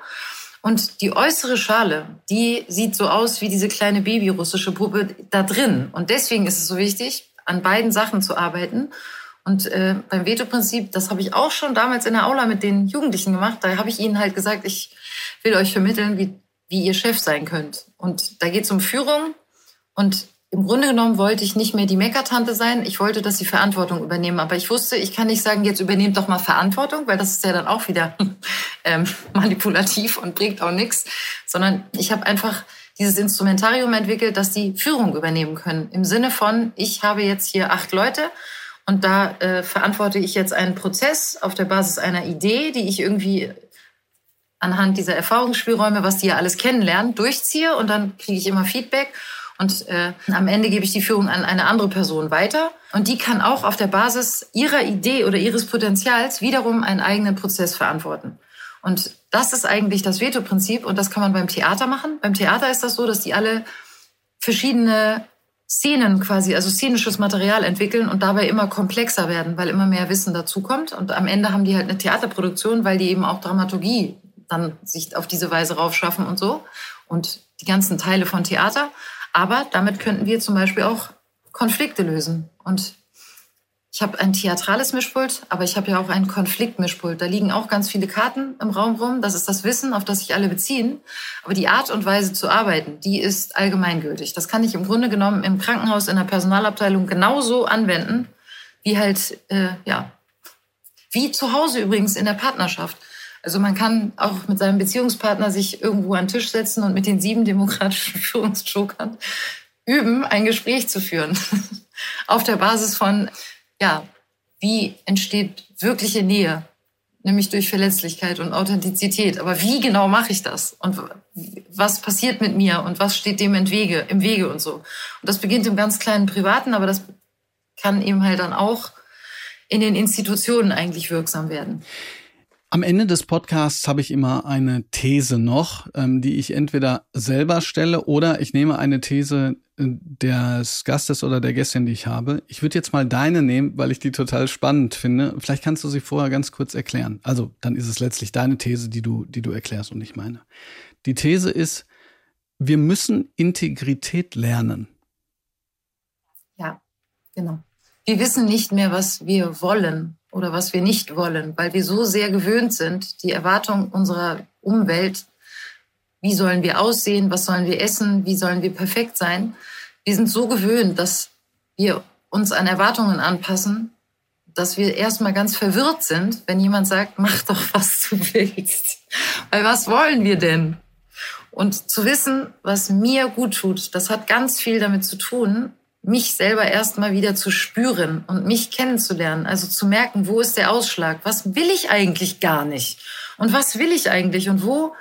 Und die äußere Schale, die sieht so aus wie diese kleine Baby-russische Puppe da drin. Und deswegen ist es so wichtig, an beiden Sachen zu arbeiten und äh, beim Veto-Prinzip, das habe ich auch schon damals in der Aula mit den Jugendlichen gemacht. Da habe ich ihnen halt gesagt, ich will euch vermitteln, wie, wie ihr Chef sein könnt. Und da geht es um Führung. Und im Grunde genommen wollte ich nicht mehr die Meckertante sein. Ich wollte, dass sie Verantwortung übernehmen. Aber ich wusste, ich kann nicht sagen, jetzt übernehmt doch mal Verantwortung, weil das ist ja dann auch wieder ähm, manipulativ und bringt auch nichts. Sondern ich habe einfach dieses Instrumentarium entwickelt, dass die Führung übernehmen können. Im Sinne von, ich habe jetzt hier acht Leute Und da äh, verantworte ich jetzt einen Prozess auf der Basis einer Idee, die ich irgendwie anhand dieser Erfahrungsspielräume, was die ja alles kennenlernen, durchziehe und dann kriege ich immer Feedback und äh, am Ende gebe ich die Führung an eine andere Person weiter und die kann auch auf der Basis ihrer Idee oder ihres Potenzials wiederum einen eigenen Prozess verantworten. Und das ist eigentlich das Veto-Prinzip und das kann man beim Theater machen. Beim Theater ist das so, dass die alle verschiedene Szenen quasi, also szenisches Material entwickeln und dabei immer komplexer werden, weil immer mehr Wissen dazukommt. Und am Ende haben die halt eine Theaterproduktion, weil die eben auch Dramaturgie dann sich auf diese Weise raufschaffen und so. Und die ganzen Teile von Theater. Aber damit könnten wir zum Beispiel auch Konflikte lösen. Und ich habe ein theatrales Mischpult, aber ich habe ja auch ein Konfliktmischpult. Da liegen auch ganz viele Karten im Raum rum. Das ist das Wissen, auf das sich alle beziehen. Aber die Art und Weise zu arbeiten, die ist allgemeingültig. Das kann ich im Grunde genommen im Krankenhaus, in der Personalabteilung genauso anwenden, wie halt, äh, ja, wie zu Hause übrigens in der Partnerschaft. Also man kann auch mit seinem Beziehungspartner sich irgendwo an den Tisch setzen und mit den sieben demokratischen Führungsjokern üben, ein Gespräch zu führen. Auf der Basis von, ja, wie entsteht wirkliche Nähe? Nämlich durch Verletzlichkeit und Authentizität. Aber wie genau mache ich das? Und was passiert mit mir? Und was steht dem Wege, im Wege und so? Und das beginnt im ganz kleinen Privaten, aber das kann eben halt dann auch in den Institutionen eigentlich wirksam werden. Am Ende des Podcasts habe ich immer eine These noch, ähm, die ich entweder selber stelle oder ich nehme eine These äh, des Gastes oder der Gästin, die ich habe. Ich würde jetzt mal deine nehmen, weil ich die total spannend finde. Vielleicht kannst du sie vorher ganz kurz erklären. Also dann ist es letztlich deine These, die du, die du erklärst und nicht meine. Die These ist, wir müssen Integrität lernen. Ja, genau. Wir wissen nicht mehr, was wir wollen oder was wir nicht wollen, weil wir so sehr gewöhnt sind, die Erwartung unserer Umwelt, wie sollen wir aussehen, was sollen wir essen, wie sollen wir perfekt sein. Wir sind so gewöhnt, dass wir uns an Erwartungen anpassen, dass wir erstmal ganz verwirrt sind, wenn jemand sagt, mach doch, was du willst. Weil was wollen wir denn? Und zu wissen, was mir gut tut, das hat ganz viel damit zu tun, mich selber erstmal wieder zu spüren und mich kennenzulernen. Also zu merken, wo ist der Ausschlag? Was will ich eigentlich gar nicht? Und was will ich eigentlich? Und wo?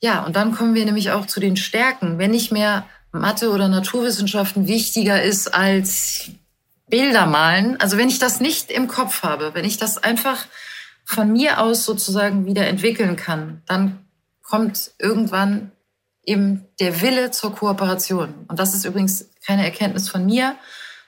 Ja, und dann kommen wir nämlich auch zu den Stärken. Wenn nicht mehr Mathe oder Naturwissenschaften wichtiger ist als Bilder malen, also wenn ich das nicht im Kopf habe, wenn ich das einfach von mir aus sozusagen wieder entwickeln kann, dann kommt irgendwann eben der Wille zur Kooperation. Und das ist übrigens keine Erkenntnis von mir,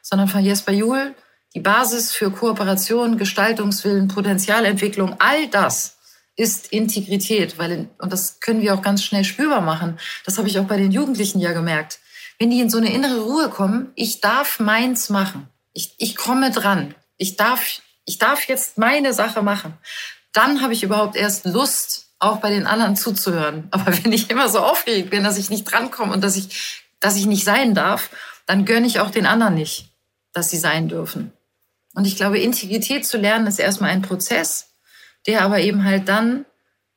sondern von Jesper Juhl. Die Basis für Kooperation, Gestaltungswillen, Potenzialentwicklung, all das ist Integrität, weil, und das können wir auch ganz schnell spürbar machen. Das habe ich auch bei den Jugendlichen ja gemerkt. Wenn die in so eine innere Ruhe kommen, ich darf meins machen. Ich, ich komme dran. Ich darf, ich darf jetzt meine Sache machen. Dann habe ich überhaupt erst Lust, auch bei den anderen zuzuhören. Aber wenn ich immer so aufgeregt bin, dass ich nicht drankomme und dass ich, dass ich nicht sein darf, dann gönne ich auch den anderen nicht, dass sie sein dürfen. Und ich glaube, Integrität zu lernen ist erstmal ein Prozess, der aber eben halt dann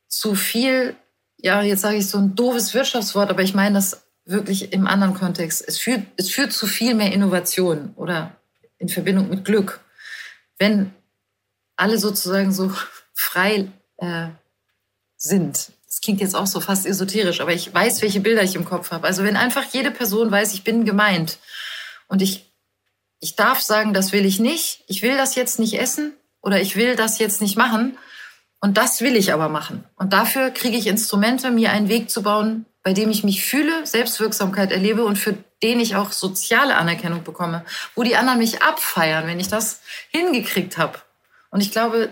zu viel, ja, jetzt sage ich so ein doofes Wirtschaftswort, aber ich meine das wirklich im anderen Kontext. Es führt, es führt zu viel mehr Innovation oder in Verbindung mit Glück. Wenn alle sozusagen so frei äh, sind. Das klingt jetzt auch so fast esoterisch, aber ich weiß, welche Bilder ich im Kopf habe. Also wenn einfach jede Person weiß, ich bin gemeint und ich, ich darf sagen, das will ich nicht, ich will das jetzt nicht essen oder ich will das jetzt nicht machen und das will ich aber machen. Und dafür kriege ich Instrumente, mir einen Weg zu bauen, bei dem ich mich fühle, Selbstwirksamkeit erlebe und für den ich auch soziale Anerkennung bekomme, wo die anderen mich abfeiern, wenn ich das hingekriegt habe. Und ich glaube,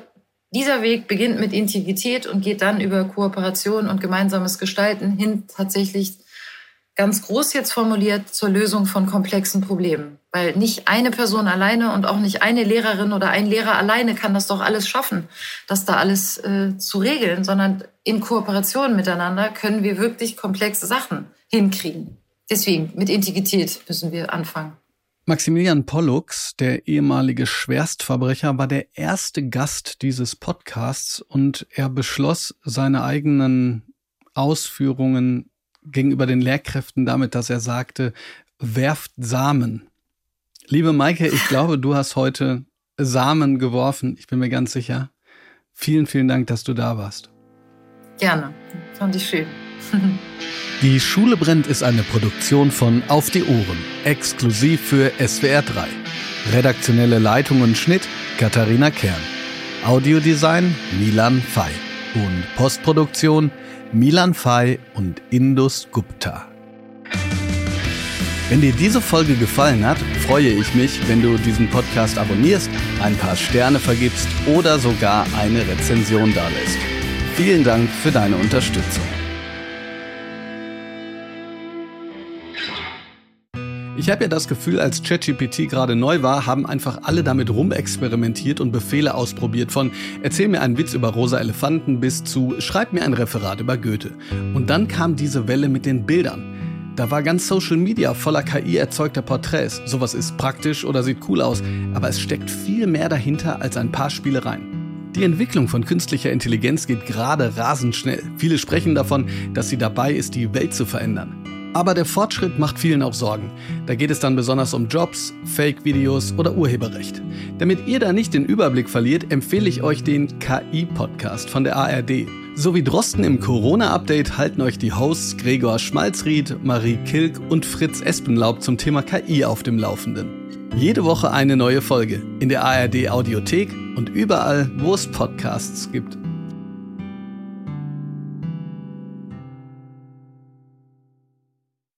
dieser Weg beginnt mit Integrität und geht dann über Kooperation und gemeinsames Gestalten hin tatsächlich ganz groß jetzt formuliert zur Lösung von komplexen Problemen. Weil nicht eine Person alleine und auch nicht eine Lehrerin oder ein Lehrer alleine kann das doch alles schaffen, das da alles äh, zu regeln, sondern in Kooperation miteinander können wir wirklich komplexe Sachen hinkriegen. Deswegen, mit Integrität müssen wir anfangen. Maximilian Pollux, der ehemalige Schwerstverbrecher, war der erste Gast dieses Podcasts und er beschloss seine eigenen Ausführungen gegenüber den Lehrkräften damit, dass er sagte, werft Samen. Liebe Maike, ich glaube, du hast heute Samen geworfen, ich bin mir ganz sicher. Vielen, vielen Dank, dass du da warst. Gerne, fand ich schön. die Schule brennt ist eine Produktion von Auf die Ohren, exklusiv für SWR 3. Redaktionelle Leitung und Schnitt Katharina Kern. Audiodesign Milan Fay. Und Postproduktion Milan Fay und Indus Gupta. Wenn dir diese Folge gefallen hat, freue ich mich, wenn du diesen Podcast abonnierst, ein paar Sterne vergibst oder sogar eine Rezension dalässt. Vielen Dank für deine Unterstützung. Ich habe ja das Gefühl, als ChatGPT gerade neu war, haben einfach alle damit rumexperimentiert und Befehle ausprobiert von erzähl mir einen Witz über rosa Elefanten bis zu schreib mir ein Referat über Goethe. Und dann kam diese Welle mit den Bildern. Da war ganz Social Media voller KI erzeugter Porträts. Sowas ist praktisch oder sieht cool aus, aber es steckt viel mehr dahinter als ein paar Spielereien. Die Entwicklung von künstlicher Intelligenz geht gerade rasend schnell. Viele sprechen davon, dass sie dabei ist, die Welt zu verändern. Aber der Fortschritt macht vielen auch Sorgen. Da geht es dann besonders um Jobs, Fake-Videos oder Urheberrecht. Damit ihr da nicht den Überblick verliert, empfehle ich euch den KI-Podcast von der ARD. So wie Drosten im Corona-Update halten euch die Hosts Gregor Schmalzried, Marie Kilk und Fritz Espenlaub zum Thema KI auf dem Laufenden. Jede Woche eine neue Folge in der ARD Audiothek und überall, wo es Podcasts gibt.